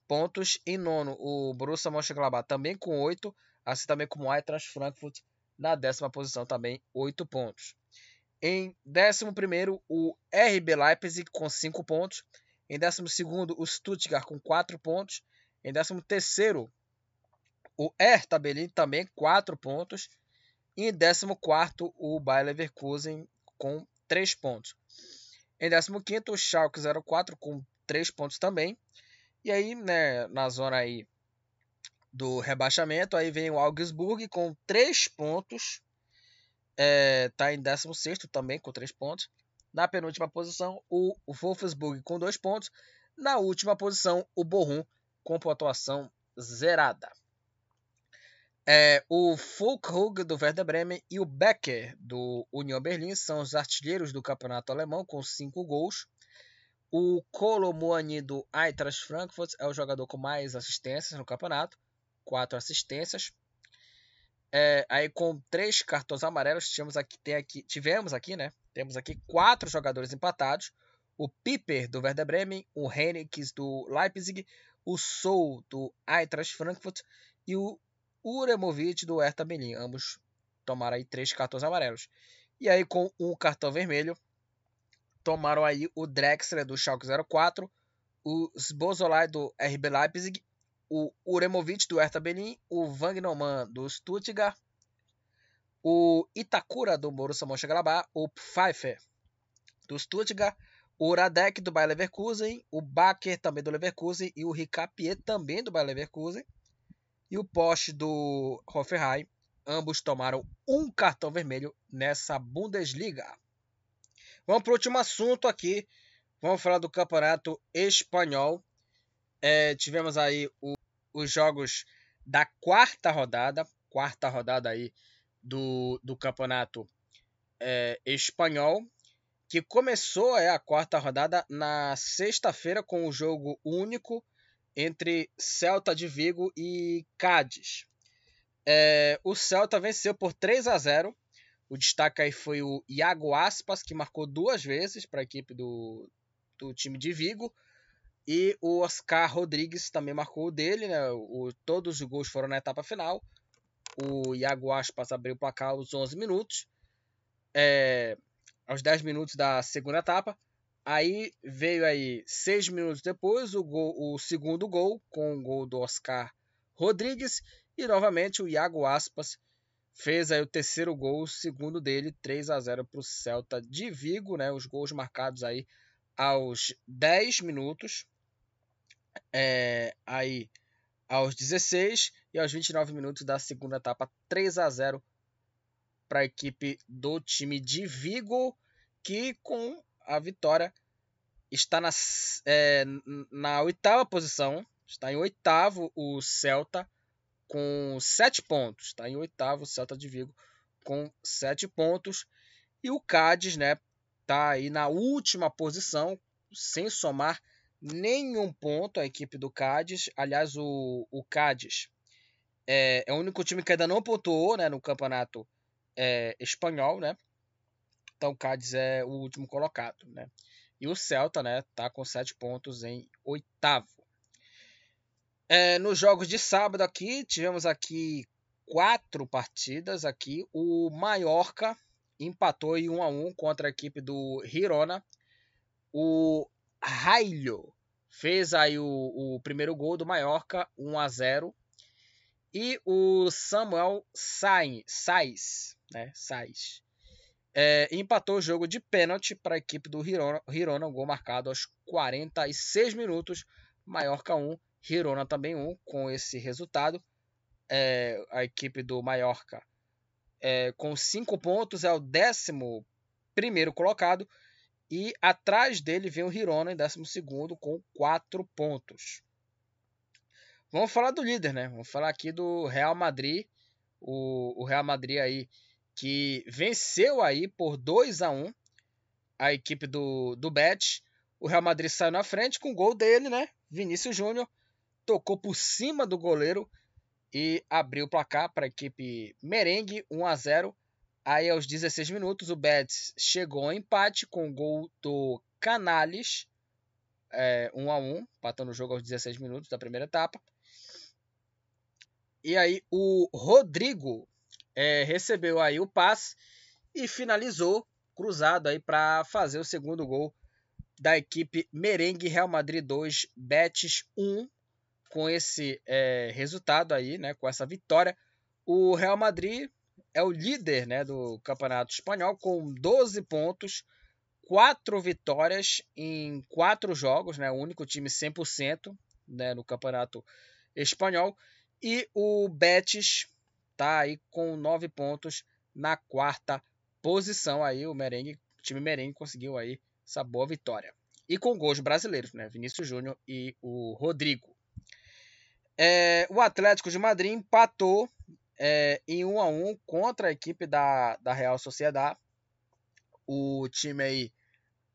pontos. Em nono, o Borussia Mönchengladbach também com 8. Assim também como o Eintracht Frankfurt na décima posição também 8 pontos. Em décimo primeiro, o RB Leipzig com 5 pontos. Em décimo segundo, o Stuttgart com 4 pontos. Em décimo terceiro, o Hertha Berlin também 4 pontos. E em 14 o Bayer Leverkusen com 3 pontos. Em 15 o Schalke 04 com 3 pontos também. E aí, né, na zona aí do rebaixamento, aí vem o Augsburg com 3 pontos. É, tá em 16 também com 3 pontos. Na penúltima posição, o Wolfsburg com 2 pontos. Na última posição, o Bochum com pontuação zerada. É, o Fulkrug do Werder Bremen e o Becker do Union Berlin são os artilheiros do campeonato alemão com 5 gols. O Colomboani do Eintracht Frankfurt é o jogador com mais assistências no campeonato, 4 assistências. É, aí com três cartões amarelos tivemos aqui, aqui, tivemos aqui, né? Temos aqui quatro jogadores empatados: o Piper do Werder Bremen, o Henriques do Leipzig, o Sou do Eintracht Frankfurt e o Uremovic do Hertha Berlim. Ambos tomaram aí três cartões amarelos. E aí com um cartão vermelho, tomaram aí o Drexler do Schalke 04, o Sbozolai do RB Leipzig, o Uremovic do Hertha Berlim, o Wagnermann do Stuttgart, o Itakura do Borussia Mönchengladbach, o Pfeiffer do Stuttgart, o Radek do Bayer Leverkusen, o Baker também do Leverkusen e o Ricapier também do Bayer Leverkusen e o poste do Hoffenheim. Ambos tomaram um cartão vermelho nessa Bundesliga. Vamos para o último assunto aqui. Vamos falar do campeonato espanhol. É, tivemos aí o, os jogos da quarta rodada. Quarta rodada aí do, do campeonato é, espanhol. Que começou é, a quarta rodada na sexta-feira com o jogo único entre Celta de Vigo e Cádiz. É, o Celta venceu por 3 a 0. O destaque aí foi o Iago Aspas, que marcou duas vezes para a equipe do, do time de Vigo. E o Oscar Rodrigues também marcou o dele. Né? O, todos os gols foram na etapa final. O Iago Aspas abriu o placar aos 11 minutos. É, aos 10 minutos da segunda etapa. Aí veio aí seis minutos depois o, gol, o segundo gol com o gol do Oscar Rodrigues e novamente o Iago Aspas fez aí o terceiro gol, o segundo dele, 3 a 0 para o Celta de Vigo, né? Os gols marcados aí aos 10 minutos, é, aí aos 16 e aos 29 minutos da segunda etapa, 3 a 0 para a equipe do time de Vigo, que com a vitória está na, é, na oitava posição. Está em oitavo o Celta com sete pontos. Está em oitavo o Celta de Vigo com sete pontos. E o Cádiz, né? Está aí na última posição, sem somar nenhum ponto a equipe do Cádiz. Aliás, o, o Cádiz é, é o único time que ainda não pontuou né, no campeonato é, espanhol, né? Então o Cádiz é o último colocado, né? E o Celta, né, tá com 7 pontos em oitavo. É, nos jogos de sábado aqui, tivemos aqui quatro partidas aqui. O Mallorca empatou em 1 a 1 contra a equipe do Girona. O Railho fez aí o, o primeiro gol do Mallorca, 1 a 0. E o Samuel Sainz, né, Sainz é, empatou o jogo de pênalti para a equipe do Hirona, Hirona, um gol marcado aos 46 minutos, Mallorca 1, Hirona também 1, com esse resultado. É, a equipe do Mallorca é, com 5 pontos é o 11 primeiro colocado e atrás dele vem o Hirona em 12 com 4 pontos. Vamos falar do líder, né? Vamos falar aqui do Real Madrid. O, o Real Madrid aí que venceu aí por 2 a 1 a equipe do, do Bet. O Real Madrid saiu na frente com o gol dele, né? Vinícius Júnior tocou por cima do goleiro e abriu o placar para a equipe merengue 1 a 0. Aí aos 16 minutos o Betis chegou ao empate com o gol do Canales, é, 1 a 1, empatando o jogo aos 16 minutos da primeira etapa. E aí o Rodrigo é, recebeu aí o passe e finalizou cruzado aí para fazer o segundo gol da equipe Merengue Real Madrid 2, Betis 1. Com esse é, resultado aí, né, com essa vitória, o Real Madrid é o líder né, do Campeonato Espanhol com 12 pontos, 4 vitórias em 4 jogos, né, o único time 100% né, no Campeonato Espanhol. E o Betis está aí com 9 pontos na quarta posição aí, o merengue, o time merengue conseguiu aí essa boa vitória. E com gols brasileiros, né? Vinícius Júnior e o Rodrigo. É, o Atlético de Madrid empatou é, em 1 a 1 contra a equipe da, da Real Sociedade. O time aí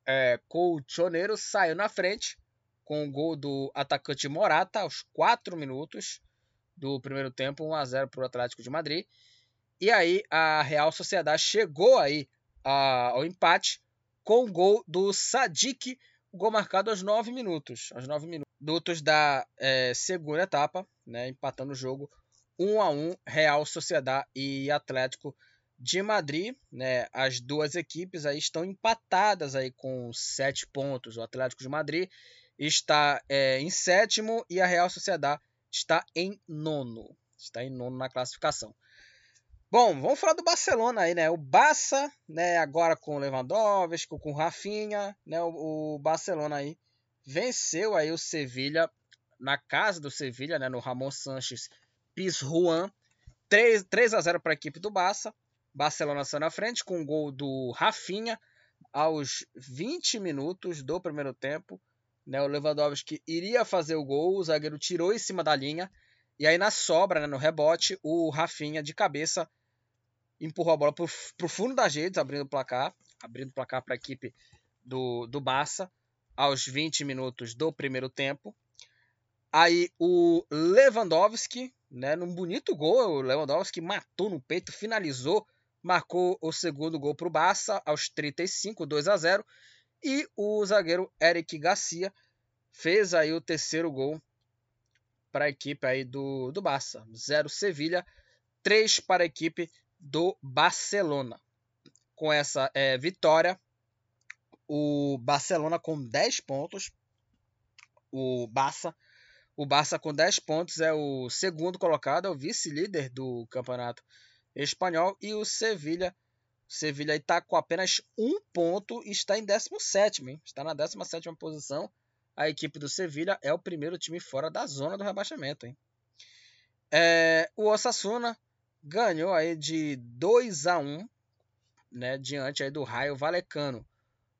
é, colchoneiro saiu na frente com o gol do atacante Morata aos 4 minutos do primeiro tempo, 1 a 0 para o Atlético de Madrid. E aí a Real Sociedade chegou aí a, ao empate com o gol do Sadik, gol marcado aos 9 minutos. Aos 9 minutos da é, segunda etapa, né, empatando o jogo 1 a 1 Real Sociedade e Atlético de Madrid, né, as duas equipes aí estão empatadas aí com sete pontos. O Atlético de Madrid está é, em sétimo e a Real Sociedade está em nono. Está em nono na classificação. Bom, vamos falar do Barcelona aí, né? O Barça, né, agora com o Lewandowski, com o Rafinha, né, o, o Barcelona aí venceu aí o Sevilha na casa do Sevilha, né, no Ramon Sanches Pizjuan, 3, 3 a 0 para a equipe do Barça. Barcelona saiu na frente com o um gol do Rafinha aos 20 minutos do primeiro tempo. Né, o Lewandowski iria fazer o gol, o zagueiro tirou em cima da linha. E aí na sobra, né, no rebote, o Rafinha de cabeça empurrou a bola para o fundo das redes, abrindo o placar, abrindo o placar para a equipe do, do Barça aos 20 minutos do primeiro tempo. Aí o Lewandowski, né, num bonito gol, o Lewandowski matou no peito, finalizou, marcou o segundo gol para o Barça aos 35, 2 a 0. E o zagueiro Eric Garcia fez aí o terceiro gol para a equipe aí do, do Barça. 0 Sevilha, 3 para a equipe do Barcelona. Com essa é, vitória, o Barcelona com 10 pontos, o Barça, o Barça com 10 pontos é o segundo colocado, é o vice-líder do campeonato espanhol e o Sevilha Sevilha está com apenas um ponto e está em 17, hein? está na 17 posição. A equipe do Sevilha é o primeiro time fora da zona do rebaixamento. Hein? É, o Osasuna ganhou aí de 2 a 1 né, diante aí do Raio Valecano.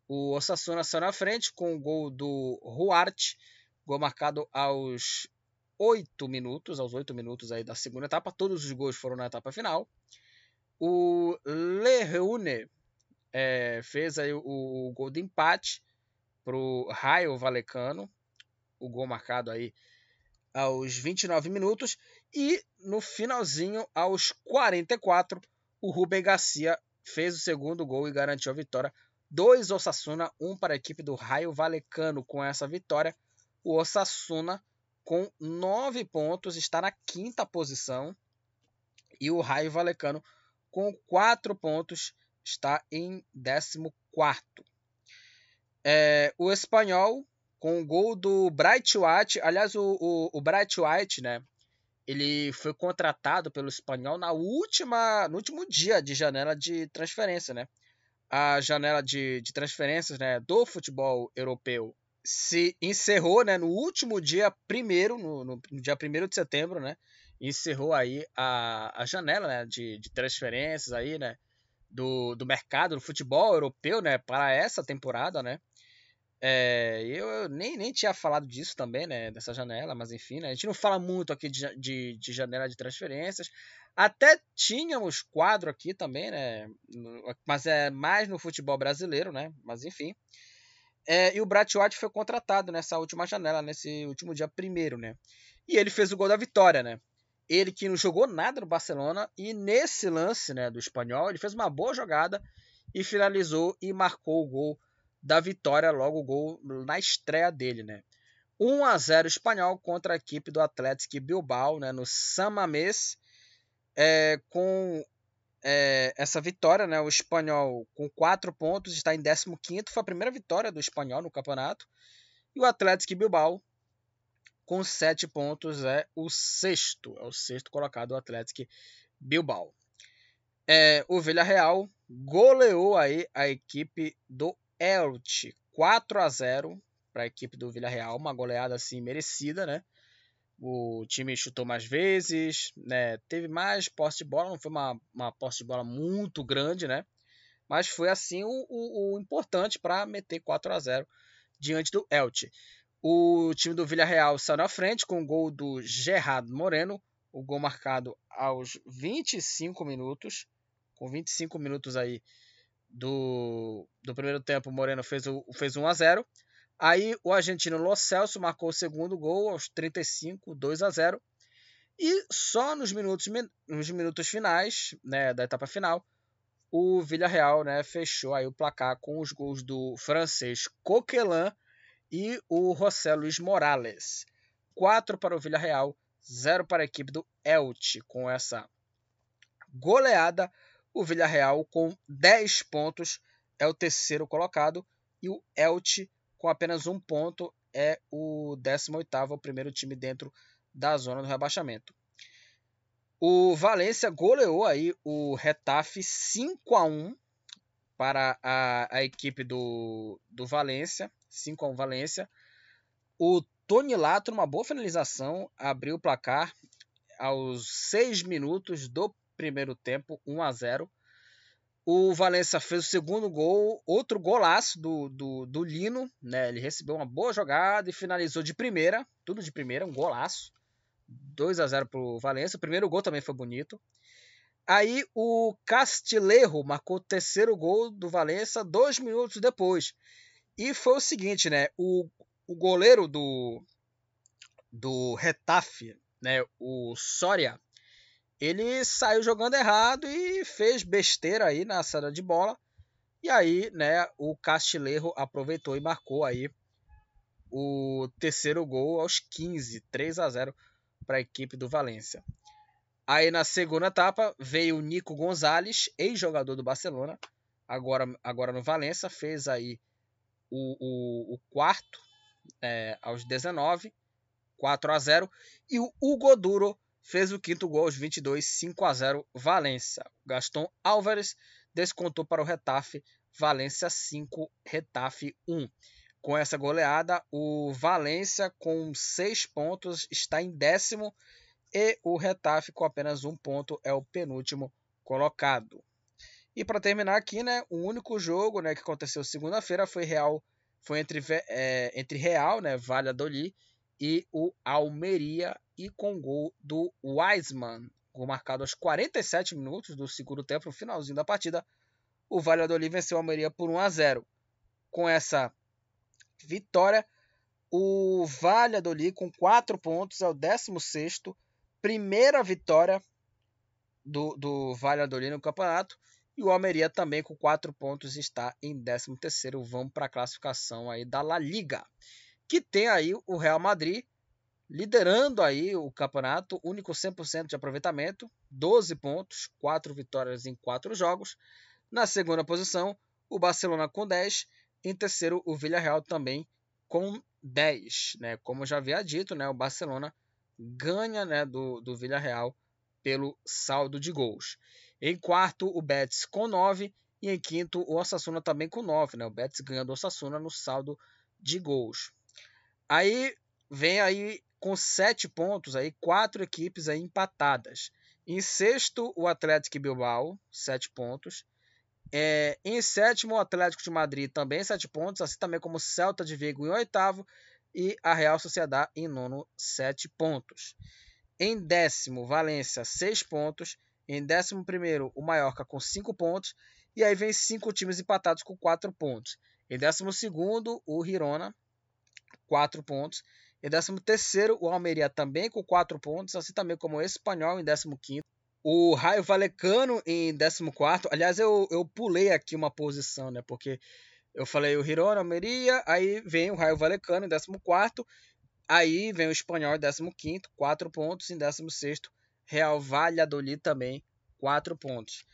O Osasuna saiu na frente com o gol do Ruarte, gol marcado aos 8 minutos, aos 8 minutos aí da segunda etapa. Todos os gols foram na etapa final. O Lereune é, fez aí o, o, gol de empate para o Raio Valecano, o gol marcado aí aos 29 minutos. E no finalzinho, aos 44, o Rubem Garcia fez o segundo gol e garantiu a vitória. Dois Osasuna, um para a equipe do Raio Valecano. Com essa vitória, o Osasuna, com nove pontos, está na quinta posição. E o Raio Valecano, com quatro pontos, está em décimo quarto. É, o espanhol, com o gol do Bright White. Aliás, o, o, o Bright White, né? Ele foi contratado pelo espanhol na última, no último dia de janela de transferência, né? A janela de, de transferências né, do futebol europeu se encerrou né, no último dia primeiro, no, no, no dia 1 de setembro, né? Encerrou aí a, a janela né, de, de transferências aí, né? Do, do mercado do futebol europeu, né? Para essa temporada, né? É, eu nem, nem tinha falado disso também, né? Dessa janela, mas enfim, né, a gente não fala muito aqui de, de, de janela de transferências. Até tínhamos quadro aqui também, né? Mas é mais no futebol brasileiro, né? Mas enfim. É, e o Bratiotti foi contratado nessa última janela, nesse último dia primeiro, né? E ele fez o gol da vitória, né? Ele que não jogou nada no Barcelona e nesse lance, né, do espanhol, ele fez uma boa jogada e finalizou e marcou o gol da vitória, logo o gol na estreia dele, né? 1 a 0 espanhol contra a equipe do Atlético Bilbao, né, no San Mamés, é, com é, essa vitória, né, o espanhol com 4 pontos está em 15º, foi a primeira vitória do espanhol no campeonato, e o Atlético Bilbao com 7 pontos é o sexto, é o sexto colocado o Atlético Bilbao. É, o Villarreal goleou aí a equipe do Elche 4 a 0 para a equipe do Villarreal, uma goleada assim merecida, né? O time chutou mais vezes, né? Teve mais posse de bola, não foi uma, uma posse de bola muito grande, né? Mas foi assim o, o, o importante para meter 4 a 0 diante do Elche. O time do Villarreal saiu na frente com o gol do Gerard Moreno, o gol marcado aos 25 minutos. Com 25 minutos aí do, do primeiro tempo, o Moreno fez, o, fez 1 a 0 Aí o argentino Lo Celso marcou o segundo gol aos 35, 2 a 0 E só nos minutos, nos minutos finais né, da etapa final, o Villarreal né, fechou aí o placar com os gols do francês Coquelin e o José Luiz Morales. 4 para o Villarreal, 0 para a equipe do Elche. Com essa goleada, o Villarreal com 10 pontos é o terceiro colocado e o Elche com apenas um ponto é o 18º, o primeiro time dentro da zona do rebaixamento. O Valência goleou aí o Retafe 5 a 1 para a, a equipe do, do Valência. 5 a 1 Valência. O Tony Lato, uma boa finalização, abriu o placar aos 6 minutos do primeiro tempo, 1 a 0. O Valência fez o segundo gol, outro golaço do, do, do, Lino, né? Ele recebeu uma boa jogada e finalizou de primeira, tudo de primeira, um golaço. 2 a 0 para o Valência. O primeiro gol também foi bonito. Aí o Castilheiro marcou o terceiro gol do Valência dois minutos depois. E foi o seguinte, né? O, o goleiro do, do Retafe, né? O Soria, ele saiu jogando errado e fez besteira aí na saída de bola. E aí, né, o Castilheiro aproveitou e marcou aí o terceiro gol aos 15, 3 a 0 para a equipe do Valência. Aí na segunda etapa veio o Nico Gonzalez, ex-jogador do Barcelona, agora, agora no Valência, fez aí o, o, o quarto é, aos 19, 4 a 0 e o Hugo Duro fez o quinto gol aos 22, 5 a 0 Valência. Gaston Álvares descontou para o Retafe, Valência 5, Retafe 1. Com essa goleada, o Valência com 6 pontos está em décimo e o Retafe com apenas um ponto é o penúltimo colocado. E para terminar aqui, né, o único jogo né, que aconteceu segunda-feira foi Real, foi entre, é, entre Real, né, Valladolid e o Almeria e com gol do Wiseman, gol marcado aos 47 minutos do segundo tempo, no finalzinho da partida, o Valladolid venceu o Almeria por 1 a 0. Com essa vitória, o Valladolid com 4 pontos é o 16º, primeira vitória do, do Valladolid no campeonato e o Almeria também com 4 pontos está em 13º. Vamos para a classificação aí da La Liga, que tem aí o Real Madrid liderando aí o campeonato, único 100% de aproveitamento, 12 pontos, 4 vitórias em 4 jogos. Na segunda posição, o Barcelona com 10, em terceiro o Villarreal também com 10, né? Como já havia dito, né, o Barcelona ganha, né, do do Villarreal pelo saldo de gols. Em quarto, o Betis com 9. E em quinto, o Osasuna também com 9. Né? O Betis ganha do Osasuna no saldo de gols. Aí vem aí com 7 pontos, aí, quatro equipes aí empatadas. Em sexto, o Atlético Bilbao, 7 pontos. É, em sétimo, o Atlético de Madrid, também 7 pontos, assim também como o Celta de Vigo em oitavo e a Real Sociedade em nono, 7 pontos. Em décimo, Valência, 6 pontos. Em décimo primeiro, o Mallorca com 5 pontos. E aí vem cinco times empatados com 4 pontos. Em décimo segundo, o Girona, 4 pontos. Em décimo terceiro, o Almeria também com 4 pontos, assim também como o Espanhol em décimo quinto. O Raio Valecano em décimo quarto. Aliás, eu, eu pulei aqui uma posição, né? Porque eu falei o Girona, Almeria, aí vem o Raio Valecano em décimo quarto. Aí vem o Espanhol em 15, 4 pontos. Em 16, Real Valladolid também, 4 pontos.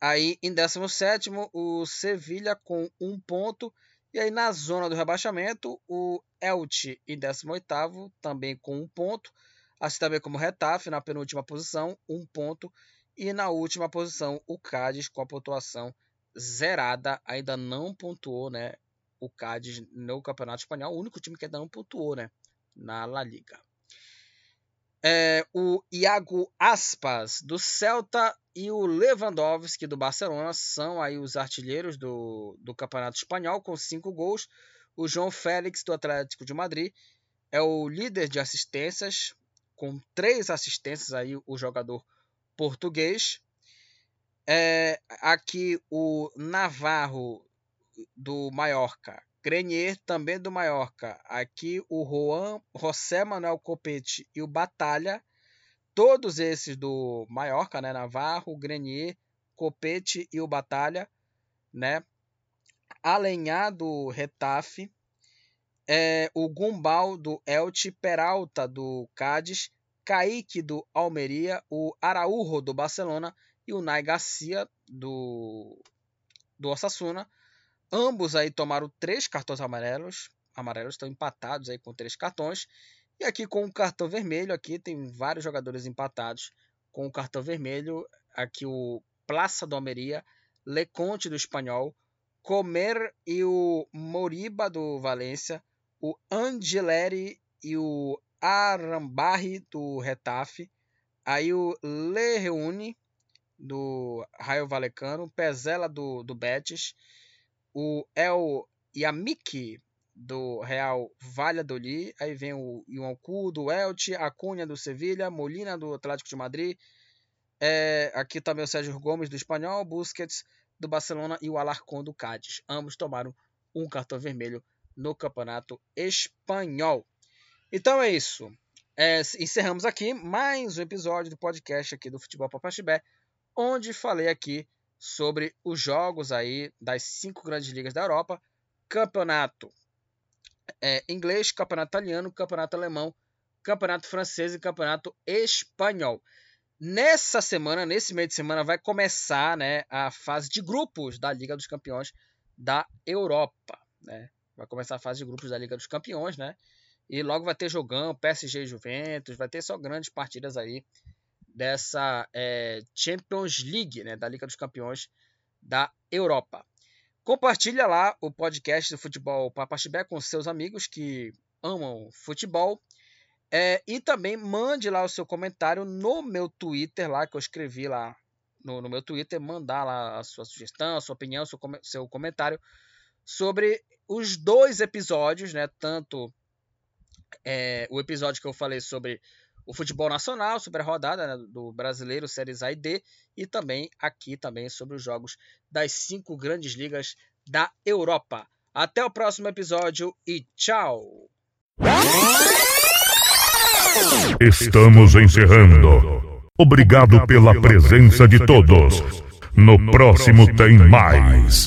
Aí em 17, o Sevilha com 1 ponto. E aí na zona do rebaixamento, o Elche em 18, também com 1 ponto. Assim também como o Retafe na penúltima posição, 1 ponto. E na última posição, o Cádiz com a pontuação zerada. Ainda não pontuou, né? O Cádiz no Campeonato Espanhol. O único time que ainda não pontuou, né? na La Liga. É, o Iago Aspas do Celta e o Lewandowski do Barcelona são aí os artilheiros do, do Campeonato Espanhol com cinco gols. O João Félix do Atlético de Madrid é o líder de assistências com três assistências aí o jogador português. É, aqui o Navarro do Mallorca Grenier, também do Mallorca. Aqui o Juan, José Manuel Copete e o Batalha. Todos esses do Mallorca, né? Navarro, Grenier, Copete e o Batalha, né? Alenhar do Retafe. É, o Gumbal do Elche, Peralta do Cádiz, Kaique do Almeria, o Araújo do Barcelona e o Nai Garcia do, do Osasuna Ambos aí tomaram três cartões amarelos. Amarelos estão empatados aí com três cartões. E aqui com o cartão vermelho, aqui tem vários jogadores empatados com o cartão vermelho. Aqui o Plaça do Almeria, Leconte do Espanhol, Comer e o Moriba do Valência, o Angeleri e o Arambarri do Retafe, aí o Le Reune do Raio Valecano, Pezela do, do Betis, o El Yamik do Real Valladolid, aí vem o Ioncu do Elche, Acunha do Sevilha, Molina do Atlético de Madrid, é, aqui também o Sérgio Gomes do Espanhol, Busquets do Barcelona e o Alarcón do Cádiz. Ambos tomaram um cartão vermelho no Campeonato Espanhol. Então é isso. É, encerramos aqui mais um episódio do podcast aqui do Futebol Papaxibé, onde falei aqui sobre os jogos aí das cinco grandes ligas da Europa, campeonato é, inglês, campeonato italiano, campeonato alemão, campeonato francês e campeonato espanhol. Nessa semana, nesse meio de semana, vai começar né, a fase de grupos da Liga dos Campeões da Europa. Né? Vai começar a fase de grupos da Liga dos Campeões, né? E logo vai ter jogão, PSG e Juventus, vai ter só grandes partidas aí dessa é, Champions League, né, da Liga dos Campeões da Europa. Compartilha lá o podcast do Futebol Papaxibé com seus amigos que amam futebol. É, e também mande lá o seu comentário no meu Twitter, lá que eu escrevi lá no, no meu Twitter, mandar lá a sua sugestão, a sua opinião, seu, seu comentário sobre os dois episódios, né? Tanto é, o episódio que eu falei sobre o futebol nacional, a rodada né, do brasileiro, séries A e D, e também aqui também sobre os jogos das cinco grandes ligas da Europa. Até o próximo episódio e tchau! Estamos encerrando. Obrigado pela presença de todos. No próximo tem mais.